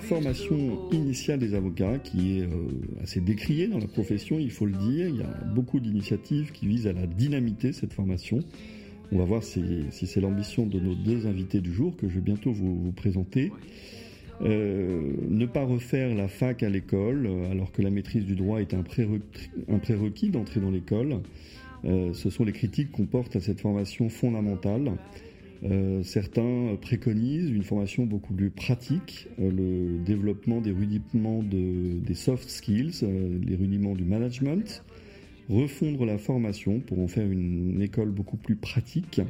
formation initiale des avocats qui est euh, assez décrié dans la profession, il faut le dire. Il y a beaucoup d'initiatives qui visent à la dynamiter cette formation. On va voir si, c'est l'ambition de nos deux invités du jour que je vais bientôt vous, présenter. Euh, ne pas refaire la fac à l'école alors que la maîtrise du droit est un prérequis, d'entrer dans l'école. Euh, ce sont les critiques qu'on porte à cette formation fondamentale. Euh, certains préconisent une formation beaucoup plus pratique, le développement des rudiments des soft skills, les rudiments du management, refondre la formation pour en faire une école beaucoup plus pratique.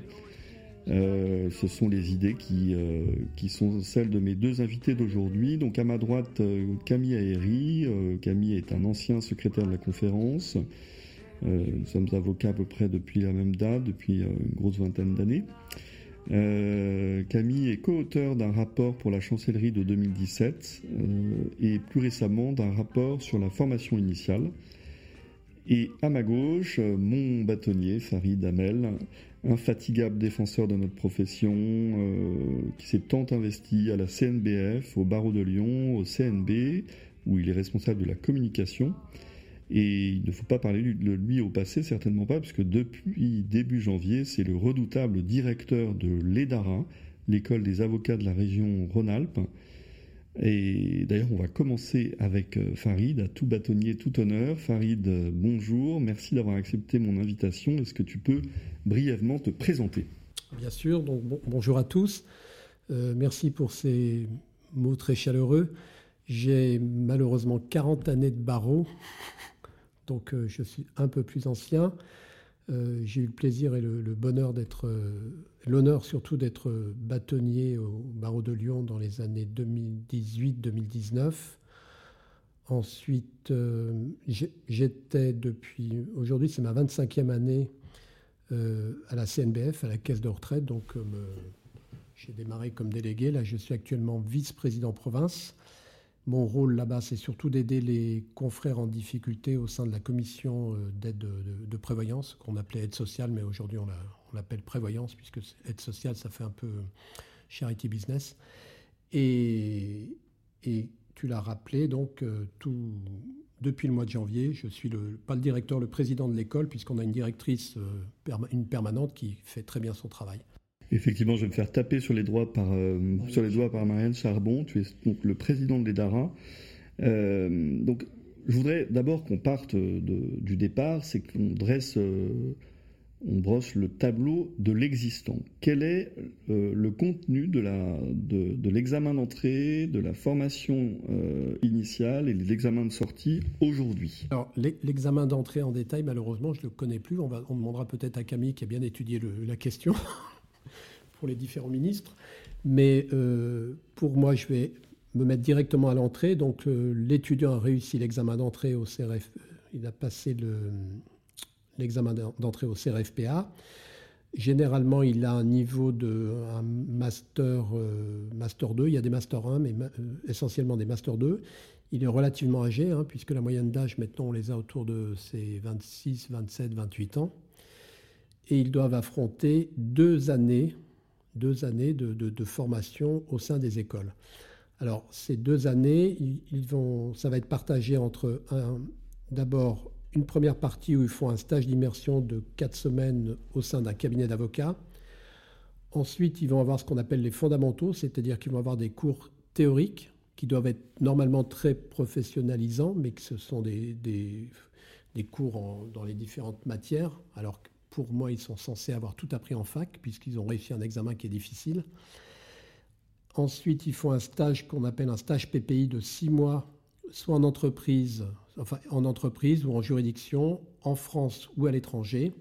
Euh, ce sont les idées qui, euh, sont celles de mes deux invités d'aujourd'hui. Donc à ma droite, euh, Camille Aéry. Camille est un ancien secrétaire de la conférence. nous sommes avocats à peu près depuis la même date, depuis une grosse vingtaine d'années. Camille est co-auteur d'un rapport pour la chancellerie de 2017 et plus récemment d'un rapport sur la formation initiale. Et à ma gauche, mon bâtonnier, Farid Amel, infatigable défenseur de notre profession, euh, qui s'est tant investi à la CNBF, au barreau de Lyon, au CNB, où il est responsable de la communication. Et il ne faut pas parler de lui au passé, certainement pas, puisque depuis début janvier, c'est le redoutable directeur de l'EDARA, l'école des avocats de la région Rhône-Alpes, et d'ailleurs, on va commencer avec euh, Farid, à tout bâtonnier, tout honneur. Farid, euh, bonjour, merci d'avoir accepté mon invitation. Est-ce que tu peux brièvement te présenter? Bien sûr, donc bonjour à tous. Euh, merci pour ces mots très chaleureux. J'ai malheureusement 40 années de barreau, donc je suis un peu plus ancien. Euh, j'ai eu le plaisir et le, bonheur d'être, euh, l'honneur surtout d'être bâtonnier au barreau de Lyon dans les années 2018-2019. Ensuite, euh, j'étais depuis, aujourd'hui c'est ma 25e année à la CNBF, à la caisse de retraite, donc j'ai démarré comme délégué, là je suis actuellement vice-président province. Mon rôle là-bas, c'est surtout d'aider les confrères en difficulté au sein de la commission euh, d'aide de, prévoyance, qu'on appelait aide sociale, mais aujourd'hui on l'appelle prévoyance, puisque aide sociale, ça fait un peu charity business. Et, tu l'as rappelé, donc euh, depuis le mois de janvier, je suis le, pas le directeur, le président de l'école, puisqu'on a une directrice, euh, une permanente qui fait très bien son travail. Effectivement, je vais me faire taper sur les, doigts par, euh, sur les doigts par Marianne Charbon. Tu es donc le président de l'EDARA. Euh, donc, je voudrais d'abord qu'on parte du départ, c'est qu'on dresse, euh, on brosse le tableau de l'existant. Quel est le contenu de, la, de, l'examen d'entrée, de la formation initiale et de l'examen de sortie aujourd'hui? Alors, l'examen d'entrée en détail, malheureusement, je ne le connais plus. On, va, on demandera peut-être à Camille qui a bien étudié la question. Pour les différents ministres. Mais euh, pour moi, je vais me mettre directement à l'entrée. Donc euh, l'étudiant a réussi l'examen d'entrée au CRF. Euh, il a passé l'examen d'entrée au CRFPA. Généralement, il a un niveau de un master, master 2. Il y a des master 1, mais essentiellement des master 2. Il est relativement âgé, hein, puisque la moyenne d'âge, maintenant, on les a autour de ses 26, 27, 28 ans. Et ils doivent affronter deux années deux années de, formation au sein des écoles. Alors, ces deux années, ça va être partagé entre d'abord une première partie où ils font un stage d'immersion de quatre semaines au sein d'un cabinet d'avocats. Ensuite, ils vont avoir ce qu'on appelle les fondamentaux, c'est-à-dire qu'ils vont avoir des cours théoriques qui doivent être normalement très professionnalisants, mais que ce sont des, des, cours dans les différentes matières. Alors pour moi, ils sont censés avoir tout appris en fac, puisqu'ils ont réussi un examen qui est difficile. Ensuite, ils font un stage qu'on appelle un stage PPI de six mois, soit en entreprise, enfin en entreprise ou en juridiction, en France ou à l'étranger.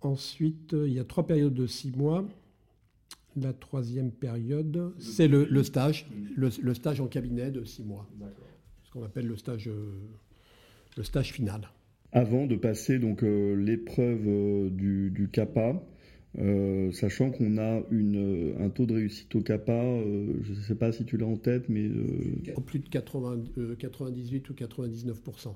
Ensuite, il y a trois périodes de six mois. La troisième période, c'est le, stage, le, stage en cabinet de six mois. Ce qu'on appelle le stage, euh, le stage final avant de passer donc euh, l'épreuve euh, du, du, CAPA, euh, sachant qu'on a une, un taux de réussite au CAPA, je ne sais pas si tu l'as en tête, mais... plus de 80, 98 ou 99%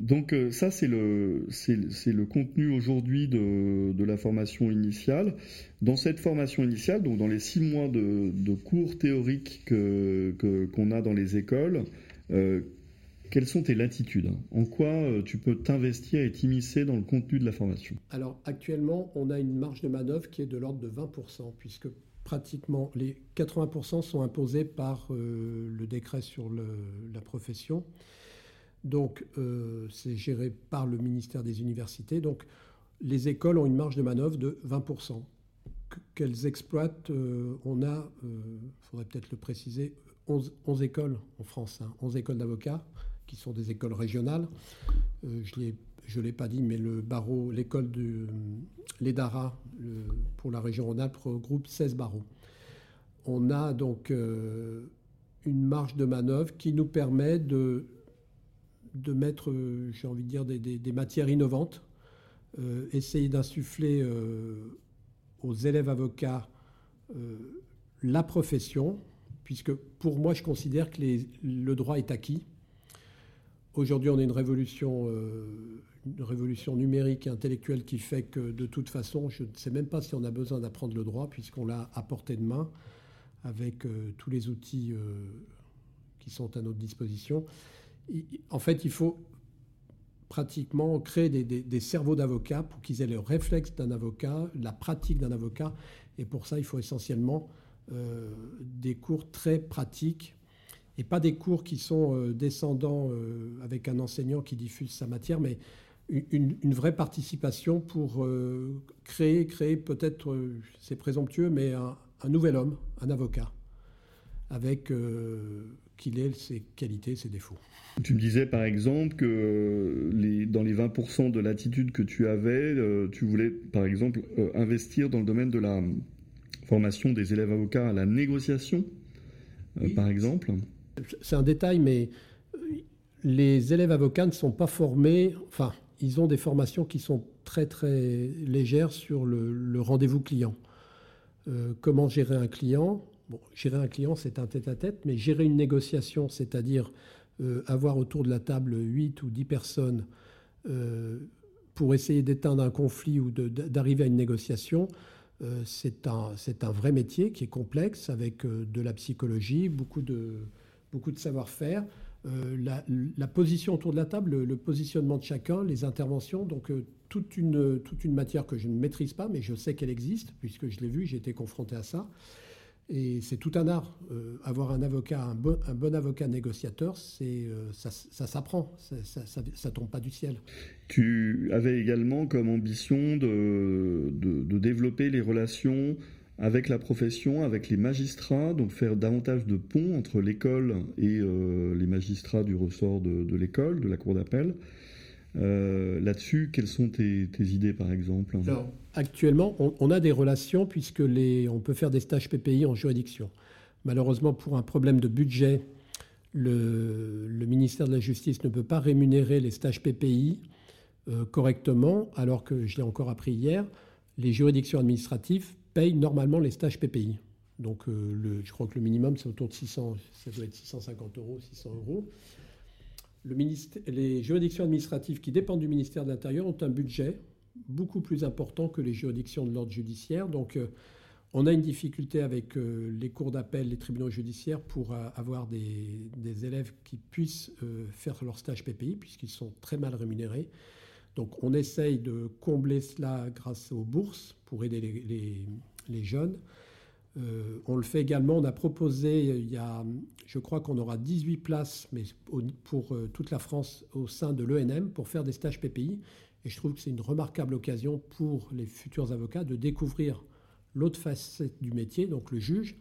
Donc euh, ça, c'est le, c'est, le contenu aujourd'hui de, de, la formation initiale. Dans cette formation initiale, donc dans les six mois de, de cours théoriques que, qu'on a dans les écoles, euh, quelles sont tes latitudes? En quoi euh, tu peux t'investir et t'immiscer dans le contenu de la formation? Alors actuellement, on a une marge de manœuvre qui est de l'ordre de 20%, puisque pratiquement les 80% sont imposés par euh, le décret sur la profession. Donc euh, c'est géré par le ministère des Universités. Donc les écoles ont une marge de manœuvre de 20%. Qu'elles exploitent, on a, il faudrait peut-être le préciser, 11, écoles en France, 11 hein, écoles d'avocats qui sont des écoles régionales. Euh, je ne l'ai pas dit, mais le barreau, l'école de l'EDARA pour la région Rhône-Alpes regroupe 16 barreaux. On a donc euh, une marge de manœuvre qui nous permet de, de mettre, j'ai envie de dire, des, matières innovantes, euh, essayer d'insuffler aux élèves avocats la profession, puisque pour moi, je considère que le droit est acquis. Aujourd'hui, on a une révolution, euh, une révolution numérique et intellectuelle qui fait que, de toute façon, je ne sais même pas si on a besoin d'apprendre le droit, puisqu'on l'a à portée de main avec euh, tous les outils euh, qui sont à notre disposition. en fait, il faut pratiquement créer des, cerveaux d'avocats pour qu'ils aient le réflexe d'un avocat, la pratique d'un avocat. Et pour ça, il faut essentiellement des cours très pratiques et pas des cours qui sont euh, descendants euh, avec un enseignant qui diffuse sa matière, mais une, vraie participation pour euh, créer, créer peut-être, c'est présomptueux, mais un, nouvel homme, un avocat, avec qu'il ait ses qualités, ses défauts. Tu me disais par exemple que les, dans les 20% de l'attitude que tu avais, tu voulais par exemple investir dans le domaine de la formation des élèves avocats à la négociation, par exemple c'est un détail, mais euh, les élèves avocats ne sont pas formés, enfin, ils ont des formations qui sont très très légères sur le, rendez-vous client. Euh, comment gérer un client? Bon, Gérer un client, c'est un tête-à-tête, mais gérer une négociation, c'est-à-dire euh, avoir autour de la table 8 ou 10 personnes pour essayer d'éteindre un conflit ou d'arriver à une négociation, c'est un, un, vrai métier qui est complexe, avec de la psychologie, beaucoup de beaucoup de savoir-faire, euh, la, position autour de la table, le, positionnement de chacun, les interventions, donc euh, toute, une, toute une matière que je ne maîtrise pas, mais je sais qu'elle existe, puisque je l'ai vu, j'ai été confronté à ça. Et c'est tout un art. Euh, avoir un avocat, un bon, avocat négociateur, c'est ça, s'apprend, ça, ça, tombe pas du ciel. Tu avais également comme ambition de, de développer les relations avec la profession, avec les magistrats, donc faire davantage de ponts entre l'école et euh, les magistrats du ressort de, l'école, de la cour d'appel. Euh, là-dessus, quelles sont tes, idées, par exemple? Actuellement, on, a des relations puisque les, on peut faire des stages PPI en juridiction. Malheureusement, pour un problème de budget, le, ministère de la Justice ne peut pas rémunérer les stages PPI euh, correctement, alors que je l'ai encore appris hier, les juridictions administratives payent normalement les stages PPI. Donc euh, je crois que le minimum, c'est autour de 600, ça doit être 650 euros, 600 euros. Le les juridictions administratives qui dépendent du ministère de l'Intérieur ont un budget beaucoup plus important que les juridictions de l'ordre judiciaire. Donc euh, on a une difficulté avec euh, les cours d'appel, les tribunaux judiciaires pour avoir des, des, élèves qui puissent faire leur stage PPI puisqu'ils sont très mal rémunérés. Donc on essaye de combler cela grâce aux bourses pour aider les, jeunes. Euh, on le fait également, on a proposé, il y a, je crois qu'on aura 18 places mais pour euh, toute la France au sein de l'ENM pour faire des stages PPI. Et je trouve que c'est une remarquable occasion pour les futurs avocats de découvrir l'autre facette du métier, donc le juge,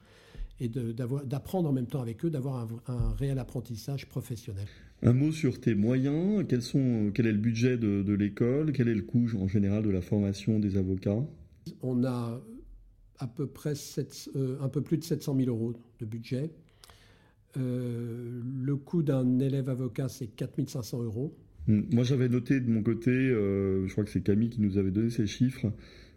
et d'apprendre en même temps avec eux, d'avoir un, réel apprentissage professionnel. Un mot sur tes moyens. Quels sont, quel est le budget de, l'école? Quel est le coût en général de la formation des avocats? On a à peu près euh, un peu plus de 700 000 euros de budget. Euh, le coût d'un élève avocat, c'est 4 500 euros. Hmm. Moi, j'avais noté de mon côté, euh, je crois que c'est Camille qui nous avait donné ces chiffres,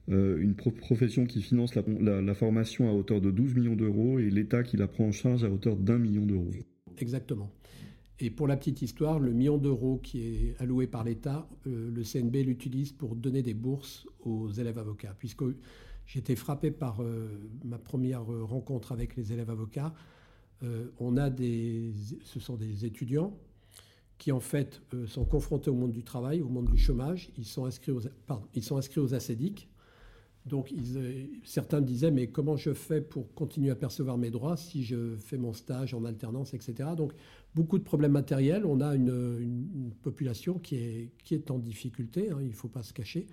une profession qui finance la, la, formation à hauteur de 12 millions d'euros et l'État qui la prend en charge à hauteur d'un million d'euros. Exactement. Et pour la petite histoire, le million d'euros qui est alloué par l'État, euh, le CNB l'utilise pour donner des bourses aux élèves avocats. Puisque été frappé par euh, ma première rencontre avec les élèves avocats. on a des, ce sont des étudiants qui en fait sont confrontés au monde du travail, au monde du chômage. Ils sont inscrits aux, ils sont inscrits aux ACEDIC, donc euh, certains me disaient, mais comment je fais pour continuer à percevoir mes droits si je fais mon stage en alternance, etc. Donc beaucoup de problèmes matériels. On a une, population qui est, qui est en difficulté, hein, il ne faut pas se cacher.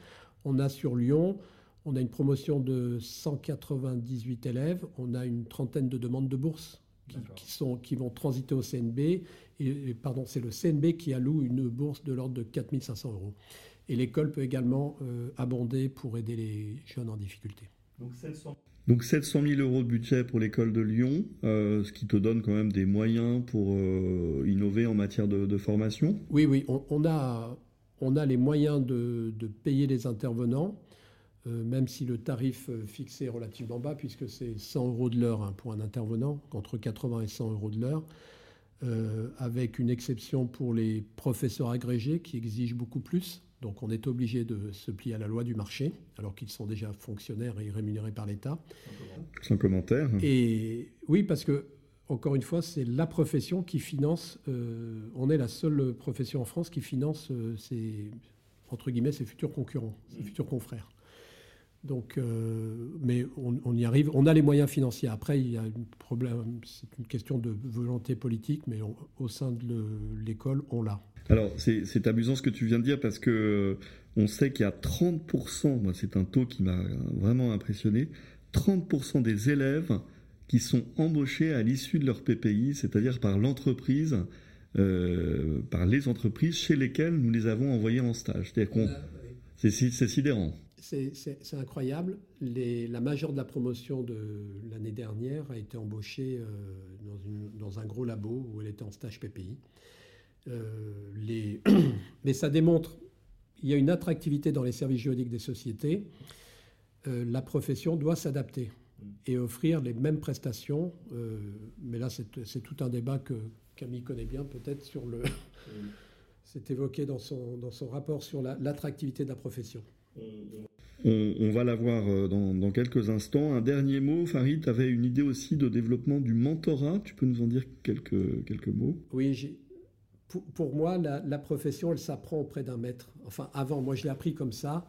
On a sur Lyon, on a une promotion de 198 élèves, on a une trentaine de demandes de bourse qui, sont, qui vont transiter au CNB. Et, pardon, c'est le CNB qui alloue une bourse de l'ordre de 4500 euros. Et l'école peut également euh, abonder pour aider les jeunes en difficulté. Donc 700, Donc 700 000 euros de budget pour l'école de Lyon, euh, ce qui te donne quand même des moyens pour euh, innover en matière de, formation Oui, oui, on, a, on a les moyens de, de payer les intervenants, même si le tarif fixé est relativement bas, puisque c'est 100 euros de l'heure hein, pour un intervenant, entre 80 et 100 euros de l'heure. avec une exception pour les professeurs agrégés qui exigent beaucoup plus. Donc on est obligé de se plier à la loi du marché, alors qu'ils sont déjà fonctionnaires et rémunérés par l'État. Sans commentaire. Et oui, parce que, encore une fois, c'est la profession qui finance, euh, on est la seule profession en France qui finance euh, ses, entre guillemets, ses futurs concurrents, ses futurs confrères. Donc, euh, mais on, y arrive. On a les moyens financiers. Après, il y a un problème. C'est une question de volonté politique, mais au sein de l'école, on l'a. Alors, c'est amusant ce que tu viens de dire parce que euh, on sait qu'il y a 30%, moi c'est un taux qui m'a vraiment impressionné, 30% des élèves qui sont embauchés à l'issue de leur PPI, c'est-à-dire par l'entreprise, euh, par les entreprises chez lesquelles nous les avons envoyés en stage. C'est sidérant. C'est incroyable. la majeure de la promotion de l'année dernière a été embauchée euh, dans, dans, un gros labo où elle était en stage PPI. Euh, les... Mais ça démontre qu'il y a une attractivité dans les services juridiques des sociétés. Euh, la profession doit s'adapter et offrir les mêmes prestations. Mais là, c'est tout un débat que Camille connaît bien, peut-être sur le. c'est évoqué dans son, dans son rapport sur l'attractivité de la profession. On, va la voir dans, dans, quelques instants. Un dernier mot, Farid, tu avais une idée aussi de développement du mentorat. Tu peux nous en dire quelques, quelques mots? Oui, pour, moi, la, profession, elle s'apprend auprès d'un maître. Enfin, avant, moi, je l'ai appris comme ça.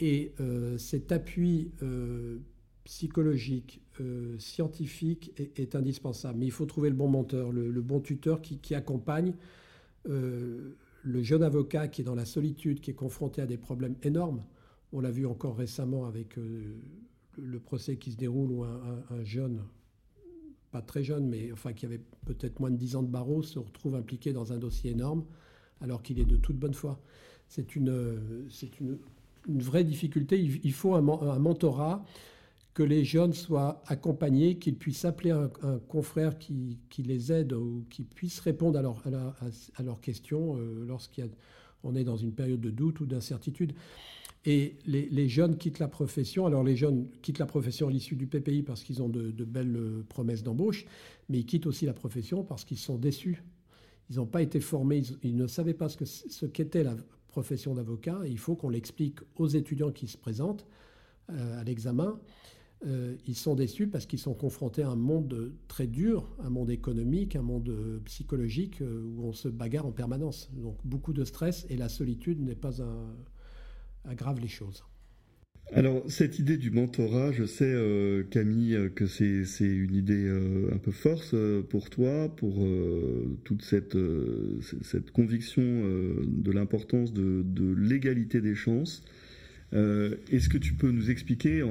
Et euh, cet appui euh, psychologique, euh, scientifique est, indispensable. Mais il faut trouver le bon menteur, le, bon tuteur qui, accompagne le jeune avocat qui est dans la solitude, qui est confronté à des problèmes énormes. On l'a vu encore récemment avec le procès qui se déroule où un jeune pas très jeune, mais enfin qui avait peut-être moins de 10 ans de barreau, se retrouve impliqué dans un dossier énorme, alors qu'il est de toute bonne foi. C'est une, une, vraie difficulté. Il, faut un, mentorat, que les jeunes soient accompagnés, qu'ils puissent appeler un, confrère qui, les aide ou qui puisse répondre à, leurs questions euh, lorsqu'on est dans une période de doute ou d'incertitude. Et les, jeunes quittent la profession. Alors les jeunes quittent la profession à l'issue du PPI parce qu'ils ont de, belles euh, promesses d'embauche, mais ils quittent aussi la profession parce qu'ils sont déçus. Ils n'ont pas été formés, ils, ne savaient pas ce qu'était la profession d'avocat. Il faut qu'on l'explique aux étudiants qui se présentent euh, à l'examen. Euh, ils sont déçus parce qu'ils sont confrontés à un monde très dur, un monde économique, un monde psychologique où on se bagarre en permanence. Donc beaucoup de stress et la solitude n'est pas un, aggrave les choses. Alors, cette idée du mentorat, je sais, euh, Camille, que c'est une idée euh, un peu force euh, pour toi, pour toute cette, conviction de l'importance de l'égalité des chances. Est-ce que tu peux nous expliquer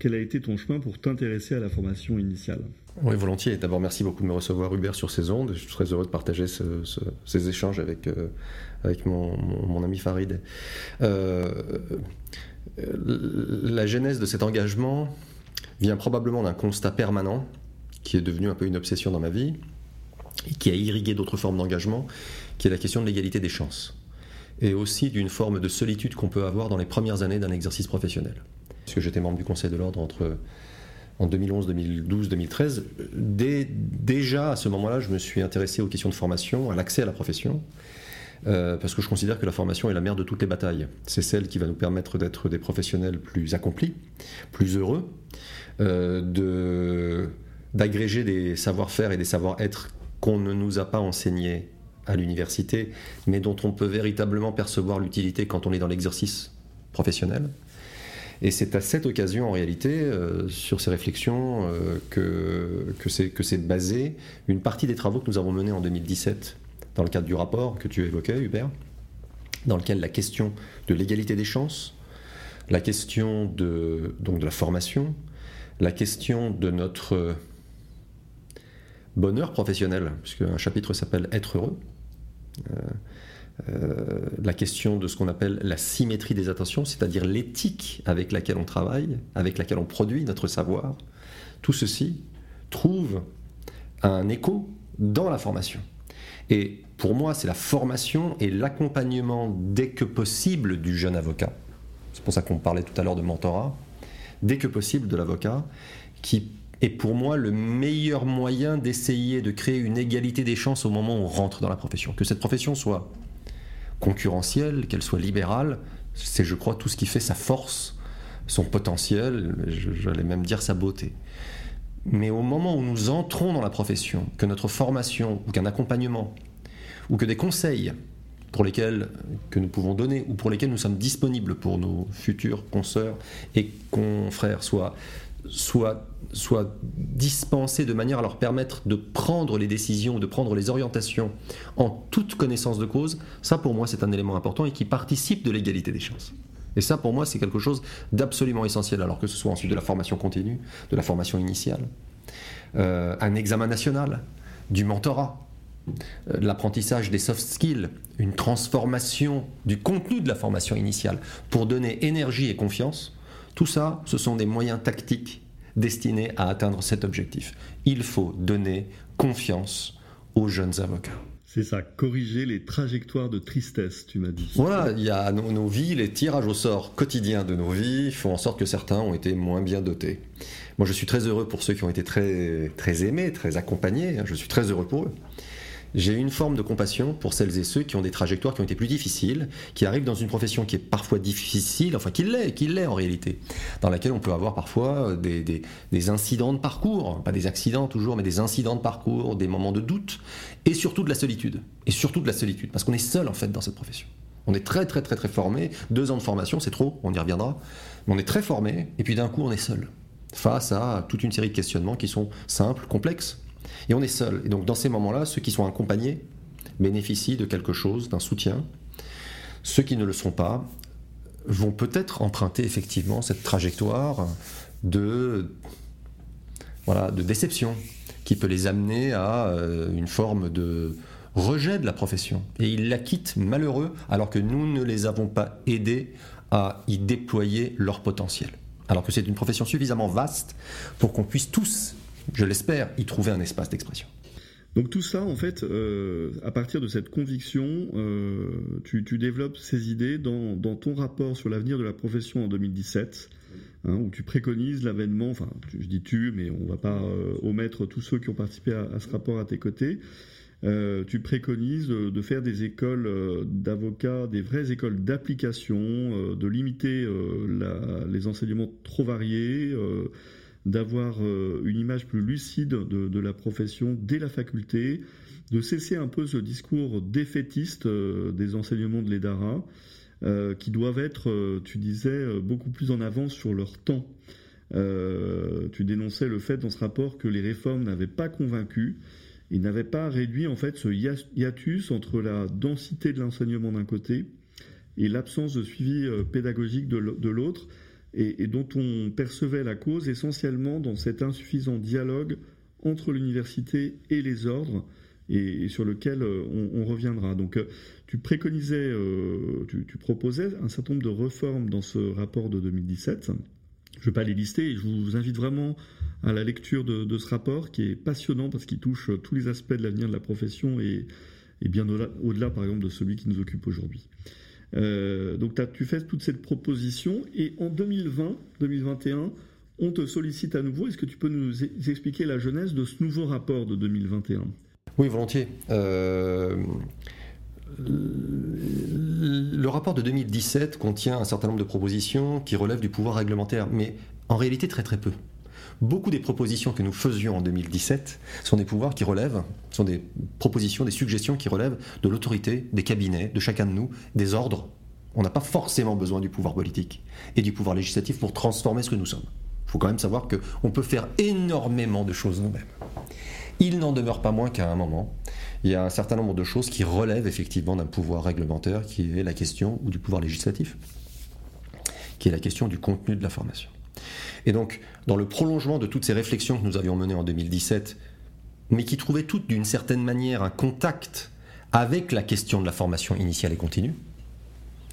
quel a été ton chemin pour t'intéresser à la formation initiale? Oui, volontiers. D'abord, merci beaucoup de me recevoir, Hubert, sur ces ondes. Je suis très heureux de partager ces échanges avec avec mon, ami Farid. Euh, la genèse de cet engagement vient probablement d'un constat permanent qui est devenu un peu une obsession dans ma vie et qui a irrigué d'autres formes d'engagement, qui est la question de l'égalité des chances et aussi d'une forme de solitude qu'on peut avoir dans les premières années d'un exercice professionnel. Puisque j'étais membre du Conseil de l'ordre entre en 2011, 2012, 2013, déjà à ce moment-là, je me suis intéressé aux questions de formation, à l'accès à la profession, euh, parce que je considère que la formation est la mère de toutes les batailles. C'est celle qui va nous permettre d'être des professionnels plus accomplis, plus heureux, euh, d'agréger des savoir-faire et des savoir-être qu'on ne nous a pas enseignés à l'université, mais dont on peut véritablement percevoir l'utilité quand on est dans l'exercice professionnel. Et c'est à cette occasion, en réalité, euh, sur ces réflexions, euh, que, que c'est basé une partie des travaux que nous avons menés en 2017 dans le cadre du rapport que tu évoquais, Hubert, dans lequel la question de l'égalité des chances, la question de, donc de la formation, la question de notre bonheur professionnel, puisque un chapitre s'appelle Être heureux, euh, euh, la question de ce qu'on appelle la symétrie des attentions, c'est-à-dire l'éthique avec laquelle on travaille, avec laquelle on produit notre savoir, tout ceci trouve un écho dans la formation. Et pour moi, c'est la formation et l'accompagnement dès que possible du jeune avocat. C'est pour ça qu'on parlait tout à l'heure de mentorat. Dès que possible de l'avocat, qui est pour moi le meilleur moyen d'essayer de créer une égalité des chances au moment où on rentre dans la profession. Que cette profession soit concurrentielle, qu'elle soit libérale, c'est, je crois, tout ce qui fait sa force, son potentiel, j'allais même dire sa beauté. Mais au moment où nous entrons dans la profession, que notre formation ou qu'un accompagnement ou que des conseils pour lesquels que nous pouvons donner ou pour lesquels nous sommes disponibles pour nos futurs consoeurs et confrères soient soit, soit dispensés de manière à leur permettre de prendre les décisions, de prendre les orientations en toute connaissance de cause, ça pour moi c'est un élément important et qui participe de l'égalité des chances. Et ça pour moi c'est quelque chose d'absolument essentiel, alors que ce soit ensuite de la formation continue, de la formation initiale, euh, un examen national, du mentorat, euh, l'apprentissage des soft skills, une transformation du contenu de la formation initiale pour donner énergie et confiance, tout ça, ce sont des moyens tactiques destinés à atteindre cet objectif. Il faut donner confiance aux jeunes avocats. C'est ça, corriger les trajectoires de tristesse, tu m'as dit. Voilà, il y a nos, vies, les tirages au sort quotidiens de nos vies font en sorte que certains ont été moins bien dotés. Moi, je suis très heureux pour ceux qui ont été très, très aimés, très accompagnés. Je suis très heureux pour eux j'ai une forme de compassion pour celles et ceux qui ont des trajectoires qui ont été plus difficiles, qui arrivent dans une profession qui est parfois difficile, enfin qui l'est, qui l'est en réalité, dans laquelle on peut avoir parfois des, des, incidents de parcours, pas des accidents toujours, mais des incidents de parcours, des moments de doute, et surtout de la solitude. Et surtout de la solitude, parce qu'on est seul en fait dans cette profession. On est très très très très formé, deux ans de formation, c'est trop, on y reviendra, mais on est très formé, et puis d'un coup on est seul, face à toute une série de questionnements qui sont simples, complexes, et on est seul. Et donc dans ces moments-là, ceux qui sont accompagnés bénéficient de quelque chose, d'un soutien. Ceux qui ne le sont pas vont peut-être emprunter effectivement cette trajectoire de, voilà, de déception qui peut les amener à euh, une forme de rejet de la profession. Et ils la quittent malheureux alors que nous ne les avons pas aidés à y déployer leur potentiel. Alors que c'est une profession suffisamment vaste pour qu'on puisse tous je l'espère, y trouver un espace d'expression. Donc tout ça, en fait, euh, à partir de cette conviction, euh, tu, développes ces idées dans, ton rapport sur l'avenir de la profession en 2017, hein, où tu préconises l'avènement, enfin je dis tu, mais on ne va pas euh, omettre tous ceux qui ont participé à, ce rapport à tes côtés. tu préconises de faire des écoles d'avocats, des vraies écoles d'application, de limiter les enseignements trop variés d'avoir euh, une image plus lucide de, la profession dès la faculté, de cesser un peu ce discours défaitiste euh, des enseignements de l'EDARA, euh, qui doivent être, tu disais, beaucoup plus en avance sur leur temps. tu dénonçais le fait dans ce rapport que les réformes n'avaient pas convaincu et n'avaient pas réduit en fait ce hiatus entre la densité de l'enseignement d'un côté et l'absence de suivi pédagogique de l'autre et, dont on percevait la cause essentiellement dans cet insuffisant dialogue entre l'université et les ordres, et, sur lequel euh, on, reviendra. Donc euh, tu préconisais, euh, tu, proposais un certain nombre de réformes dans ce rapport de 2017. Je ne vais pas les lister et je vous invite vraiment à la lecture de, ce rapport qui est passionnant parce qu'il touche tous les aspects de l'avenir de la profession et, bien au-delà, par exemple, de celui qui nous occupe aujourd'hui. Euh, donc tu fais toute cette proposition et en 2020, 2021, on te sollicite à nouveau. Est-ce que tu peux nous expliquer la genèse de ce nouveau rapport de 2021 Oui, volontiers. Euh, le rapport de 2017 contient un certain nombre de propositions qui relèvent du pouvoir réglementaire, mais en réalité très très peu. Beaucoup des propositions que nous faisions en 2017 sont des pouvoirs qui relèvent, sont des propositions, des suggestions qui relèvent de l'autorité, des cabinets, de chacun de nous, des ordres. On n'a pas forcément besoin du pouvoir politique et du pouvoir législatif pour transformer ce que nous sommes. Il faut quand même savoir qu'on peut faire énormément de choses nous-mêmes. Il n'en demeure pas moins qu'à un moment, il y a un certain nombre de choses qui relèvent effectivement d'un pouvoir réglementaire, qui est la question, ou du pouvoir législatif, qui est la question du contenu de la formation. Et donc, dans le prolongement de toutes ces réflexions que nous avions menées en 2017, mais qui trouvaient toutes d'une certaine manière un contact avec la question de la formation initiale et continue,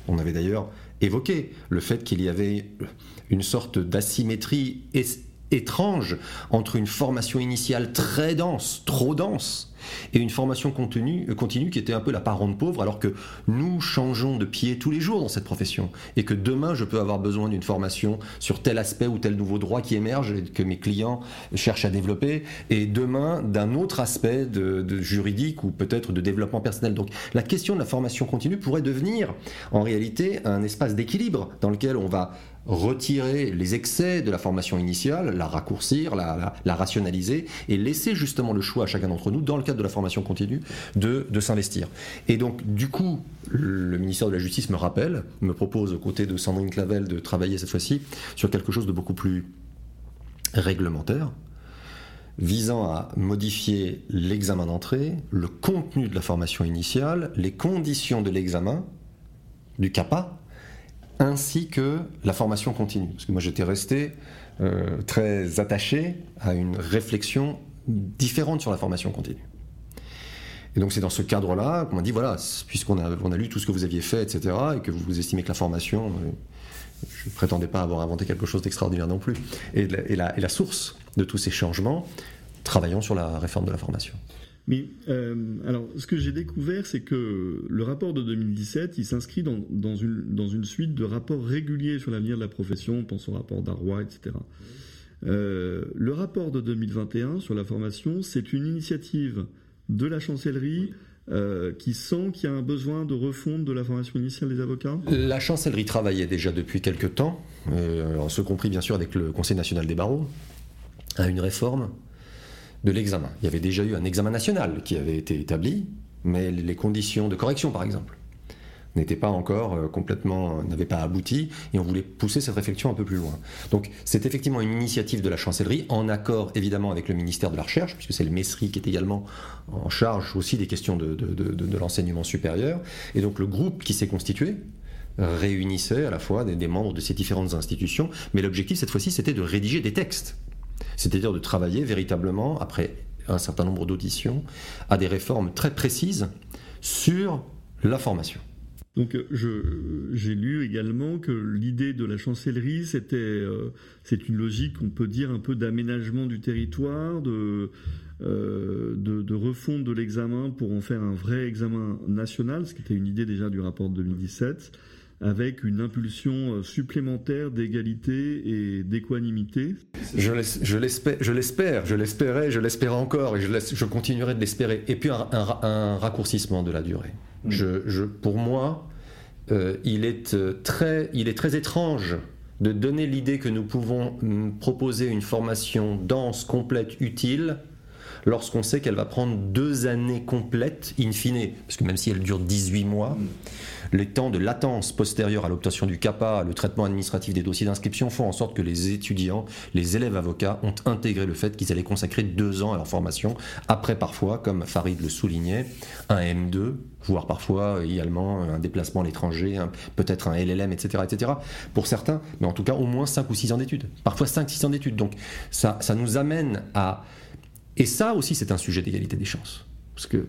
on avait d'ailleurs évoqué le fait qu'il y avait une sorte d'asymétrie étrange entre une formation initiale très dense, trop dense, et une formation continue, euh, continue qui était un peu la parente pauvre, alors que nous changeons de pied tous les jours dans cette profession, et que demain je peux avoir besoin d'une formation sur tel aspect ou tel nouveau droit qui émerge et que mes clients cherchent à développer, et demain d'un autre aspect de, juridique ou peut-être de développement personnel. Donc la question de la formation continue pourrait devenir en réalité un espace d'équilibre dans lequel on va retirer les excès de la formation initiale, la raccourcir, la, rationaliser et laisser justement le choix à chacun d'entre nous, dans le cadre de la formation continue, de, s'investir. Et donc, du coup, le ministère de la Justice me rappelle, me propose aux côtés de Sandrine Clavel de travailler cette fois-ci sur quelque chose de beaucoup plus réglementaire, visant à modifier l'examen d'entrée, le contenu de la formation initiale, les conditions de l'examen, du CAPA, ainsi que la formation continue. Parce que moi j'étais resté euh, très attaché à une réflexion différente sur la formation continue. Et donc c'est dans ce cadre-là qu'on m'a dit, voilà, puisqu'on a, lu tout ce que vous aviez fait, etc., et que vous estimez que la formation, euh, je ne prétendais pas avoir inventé quelque chose d'extraordinaire non plus, et la, et la source de tous ces changements, travaillons sur la réforme de la formation. Mais euh, alors, ce que j'ai découvert, c'est que le rapport de 2017, il s'inscrit dans, dans, une, dans une suite de rapports réguliers sur l'avenir de la profession, on pense au rapport d'Arroy, etc. Euh, le rapport de 2021 sur la formation, c'est une initiative de la chancellerie euh, qui sent qu'il y a un besoin de refonte de la formation initiale des avocats La chancellerie travaillait déjà depuis quelque temps, euh, ce compris bien sûr avec le Conseil national des barreaux, à une réforme de l'examen. Il y avait déjà eu un examen national qui avait été établi, mais les conditions de correction, par exemple, n'étaient pas encore euh, complètement, n'avaient pas abouti, et on voulait pousser cette réflexion un peu plus loin. Donc c'est effectivement une initiative de la chancellerie, en accord évidemment avec le ministère de la Recherche, puisque c'est le MESRI qui est également en charge aussi des questions de, de, l'enseignement supérieur, et donc le groupe qui s'est constitué, réunissait à la fois des membres de ces différentes institutions, mais l'objectif cette fois-ci c'était de rédiger des textes c'est-à-dire de travailler véritablement, après un certain nombre d'auditions, à des réformes très précises sur la formation. Donc j'ai lu également que l'idée de la chancellerie, c'était euh, c'est une logique, on peut dire, un peu d'aménagement du territoire, de, euh, de, de, refonte de l'examen pour en faire un vrai examen national, ce qui était une idée déjà du rapport de 2017 avec une impulsion euh, supplémentaire d'égalité et d'équanimité. Je l'espère, je l'espérais, je l'espère encore et je, je continuerai de l'espérer. Et puis un, raccourcissement de la durée. Je, pour moi, euh, il, est euh, très, il est très étrange de donner l'idée que nous pouvons proposer une formation dense, complète, utile, lorsqu'on sait qu'elle va prendre deux années complètes, in fine, parce que même si elle dure 18 mois, mm les temps de latence postérieure à l'obtention du CAPA, le traitement administratif des dossiers d'inscription font en sorte que les étudiants, les élèves avocats ont intégré le fait qu'ils allaient consacrer deux ans à leur formation, après parfois, comme Farid le soulignait, un M2, voire parfois également un déplacement à l'étranger, peut-être un LLM, etc., etc. Pour certains, mais en tout cas au moins 5 ou 6 ans d'études. Parfois 5-6 ans d'études. Donc ça, ça nous amène à... Et ça aussi c'est un sujet d'égalité des chances. Parce que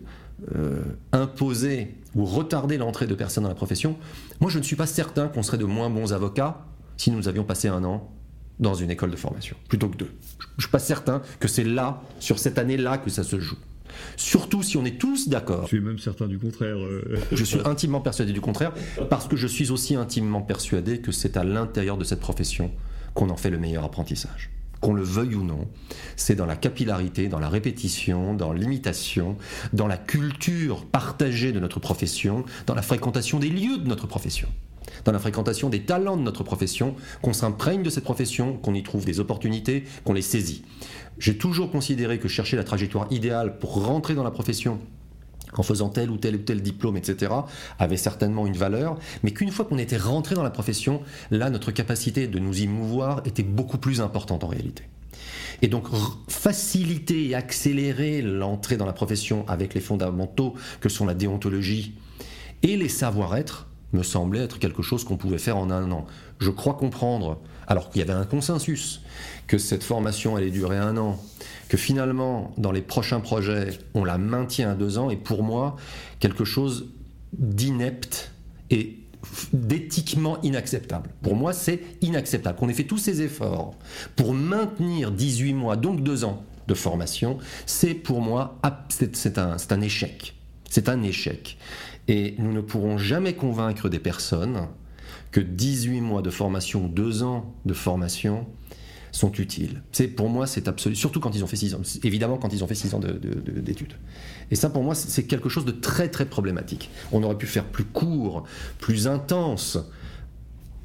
euh, imposer ou retarder l'entrée de personnes dans la profession, moi je ne suis pas certain qu'on serait de moins bons avocats si nous avions passé un an dans une école de formation, plutôt que deux. Je ne suis pas certain que c'est là, sur cette année-là, que ça se joue. Surtout si on est tous d'accord. Je suis même certain du contraire. Euh. je suis intimement persuadé du contraire, parce que je suis aussi intimement persuadé que c'est à l'intérieur de cette profession qu'on en fait le meilleur apprentissage qu'on le veuille ou non, c'est dans la capillarité, dans la répétition, dans l'imitation, dans la culture partagée de notre profession, dans la fréquentation des lieux de notre profession, dans la fréquentation des talents de notre profession, qu'on s'imprègne de cette profession, qu'on y trouve des opportunités, qu'on les saisit. J'ai toujours considéré que chercher la trajectoire idéale pour rentrer dans la profession en faisant tel ou tel ou tel diplôme, etc., avait certainement une valeur, mais qu'une fois qu'on était rentré dans la profession, là, notre capacité de nous y mouvoir était beaucoup plus importante en réalité. Et donc faciliter et accélérer l'entrée dans la profession avec les fondamentaux que sont la déontologie et les savoir-être me semblait être quelque chose qu'on pouvait faire en un an. Je crois comprendre, alors qu'il y avait un consensus, que cette formation allait durer un an, que finalement, dans les prochains projets, on la maintient à deux ans, et pour moi, quelque chose d'inepte et d'éthiquement inacceptable. Pour moi, c'est inacceptable qu'on ait fait tous ces efforts pour maintenir 18 mois, donc deux ans de formation. C'est pour moi, c'est un, un échec. C'est un échec. Et nous ne pourrons jamais convaincre des personnes que 18 mois de formation, deux ans de formation, sont utiles. C'est pour moi c'est absolu, surtout quand ils ont fait six ans. Évidemment quand ils ont fait six ans d'études. Et ça pour moi c'est quelque chose de très très problématique. On aurait pu faire plus court, plus intense.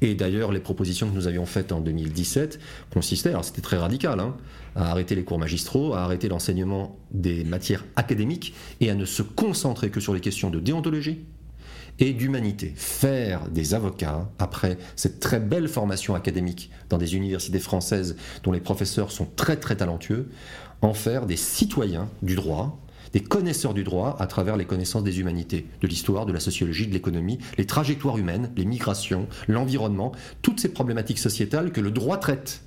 Et d'ailleurs, les propositions que nous avions faites en 2017 consistaient, alors c'était très radical, hein, à arrêter les cours magistraux, à arrêter l'enseignement des matières académiques et à ne se concentrer que sur les questions de déontologie, et d'humanité. Faire des avocats, après cette très belle formation académique dans des universités françaises dont les professeurs sont très très talentueux, en faire des citoyens du droit, des connaisseurs du droit à travers les connaissances des humanités, de l'histoire, de la sociologie, de l'économie, les trajectoires humaines, les migrations, l'environnement, toutes ces problématiques sociétales que le droit traite.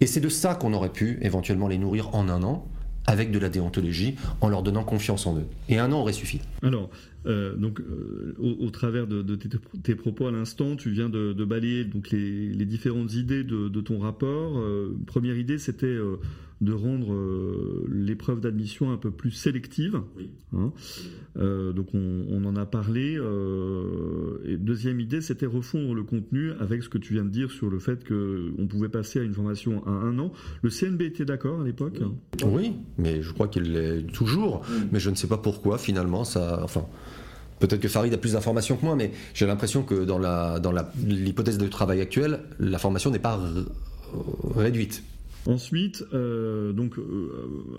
Et c'est de ça qu'on aurait pu éventuellement les nourrir en un an, avec de la déontologie, en leur donnant confiance en eux. Et un an aurait suffi. Alors, euh, donc, euh, au, travers de, tes, propos à l'instant, tu viens de, balayer donc les, différentes idées de, ton rapport. Euh, première idée, c'était de rendre euh, l'épreuve d'admission un peu plus sélective. Hein. Euh, donc on, en a parlé. Euh, et deuxième idée, c'était refondre le contenu avec ce que tu viens de dire sur le fait qu'on pouvait passer à une formation à un an. Le CNB était d'accord à l'époque? Oui. mais je crois qu'il l'est toujours. Mais je ne sais pas pourquoi finalement ça. Enfin. Peut-être que Farid a plus d'informations que moi, mais j'ai l'impression que dans l'hypothèse dans de travail actuelle, la formation n'est pas réduite. Ensuite, euh, donc euh,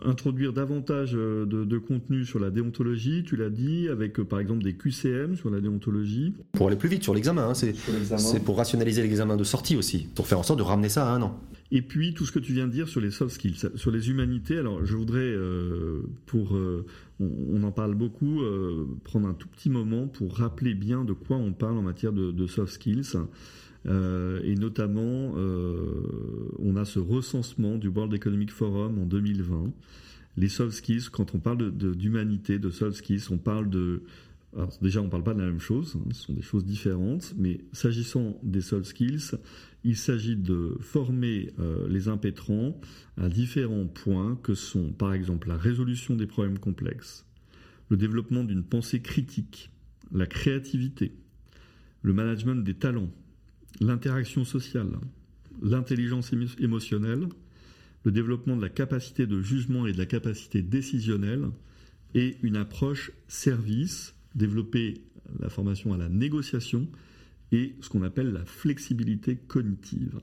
introduire davantage euh, de, contenu sur la déontologie, tu l'as dit, avec par exemple des QCM sur la déontologie. Pour aller plus vite sur l'examen, hein, c'est pour rationaliser l'examen de sortie aussi, pour faire en sorte de ramener ça à un an. Et puis tout ce que tu viens de dire sur les soft skills, sur les humanités. Alors je voudrais, pour, on, en parle beaucoup, prendre un tout petit moment pour rappeler bien de quoi on parle en matière de, de soft skills. Euh, et notamment, euh, on a ce recensement du World Economic Forum en 2020. Les soft skills, quand on parle d'humanité, de, de, soft skills, on parle de... Alors déjà, on ne parle pas de la même chose, hein, ce sont des choses différentes, mais s'agissant des soft skills, il s'agit de former euh, les impétrants à différents points que sont, par exemple, la résolution des problèmes complexes, le développement d'une pensée critique, la créativité, le management des talents, l'interaction sociale, l'intelligence émotionnelle, le développement de la capacité de jugement et de la capacité décisionnelle, et une approche service, développer la formation à la négociation et ce qu'on appelle la flexibilité cognitive.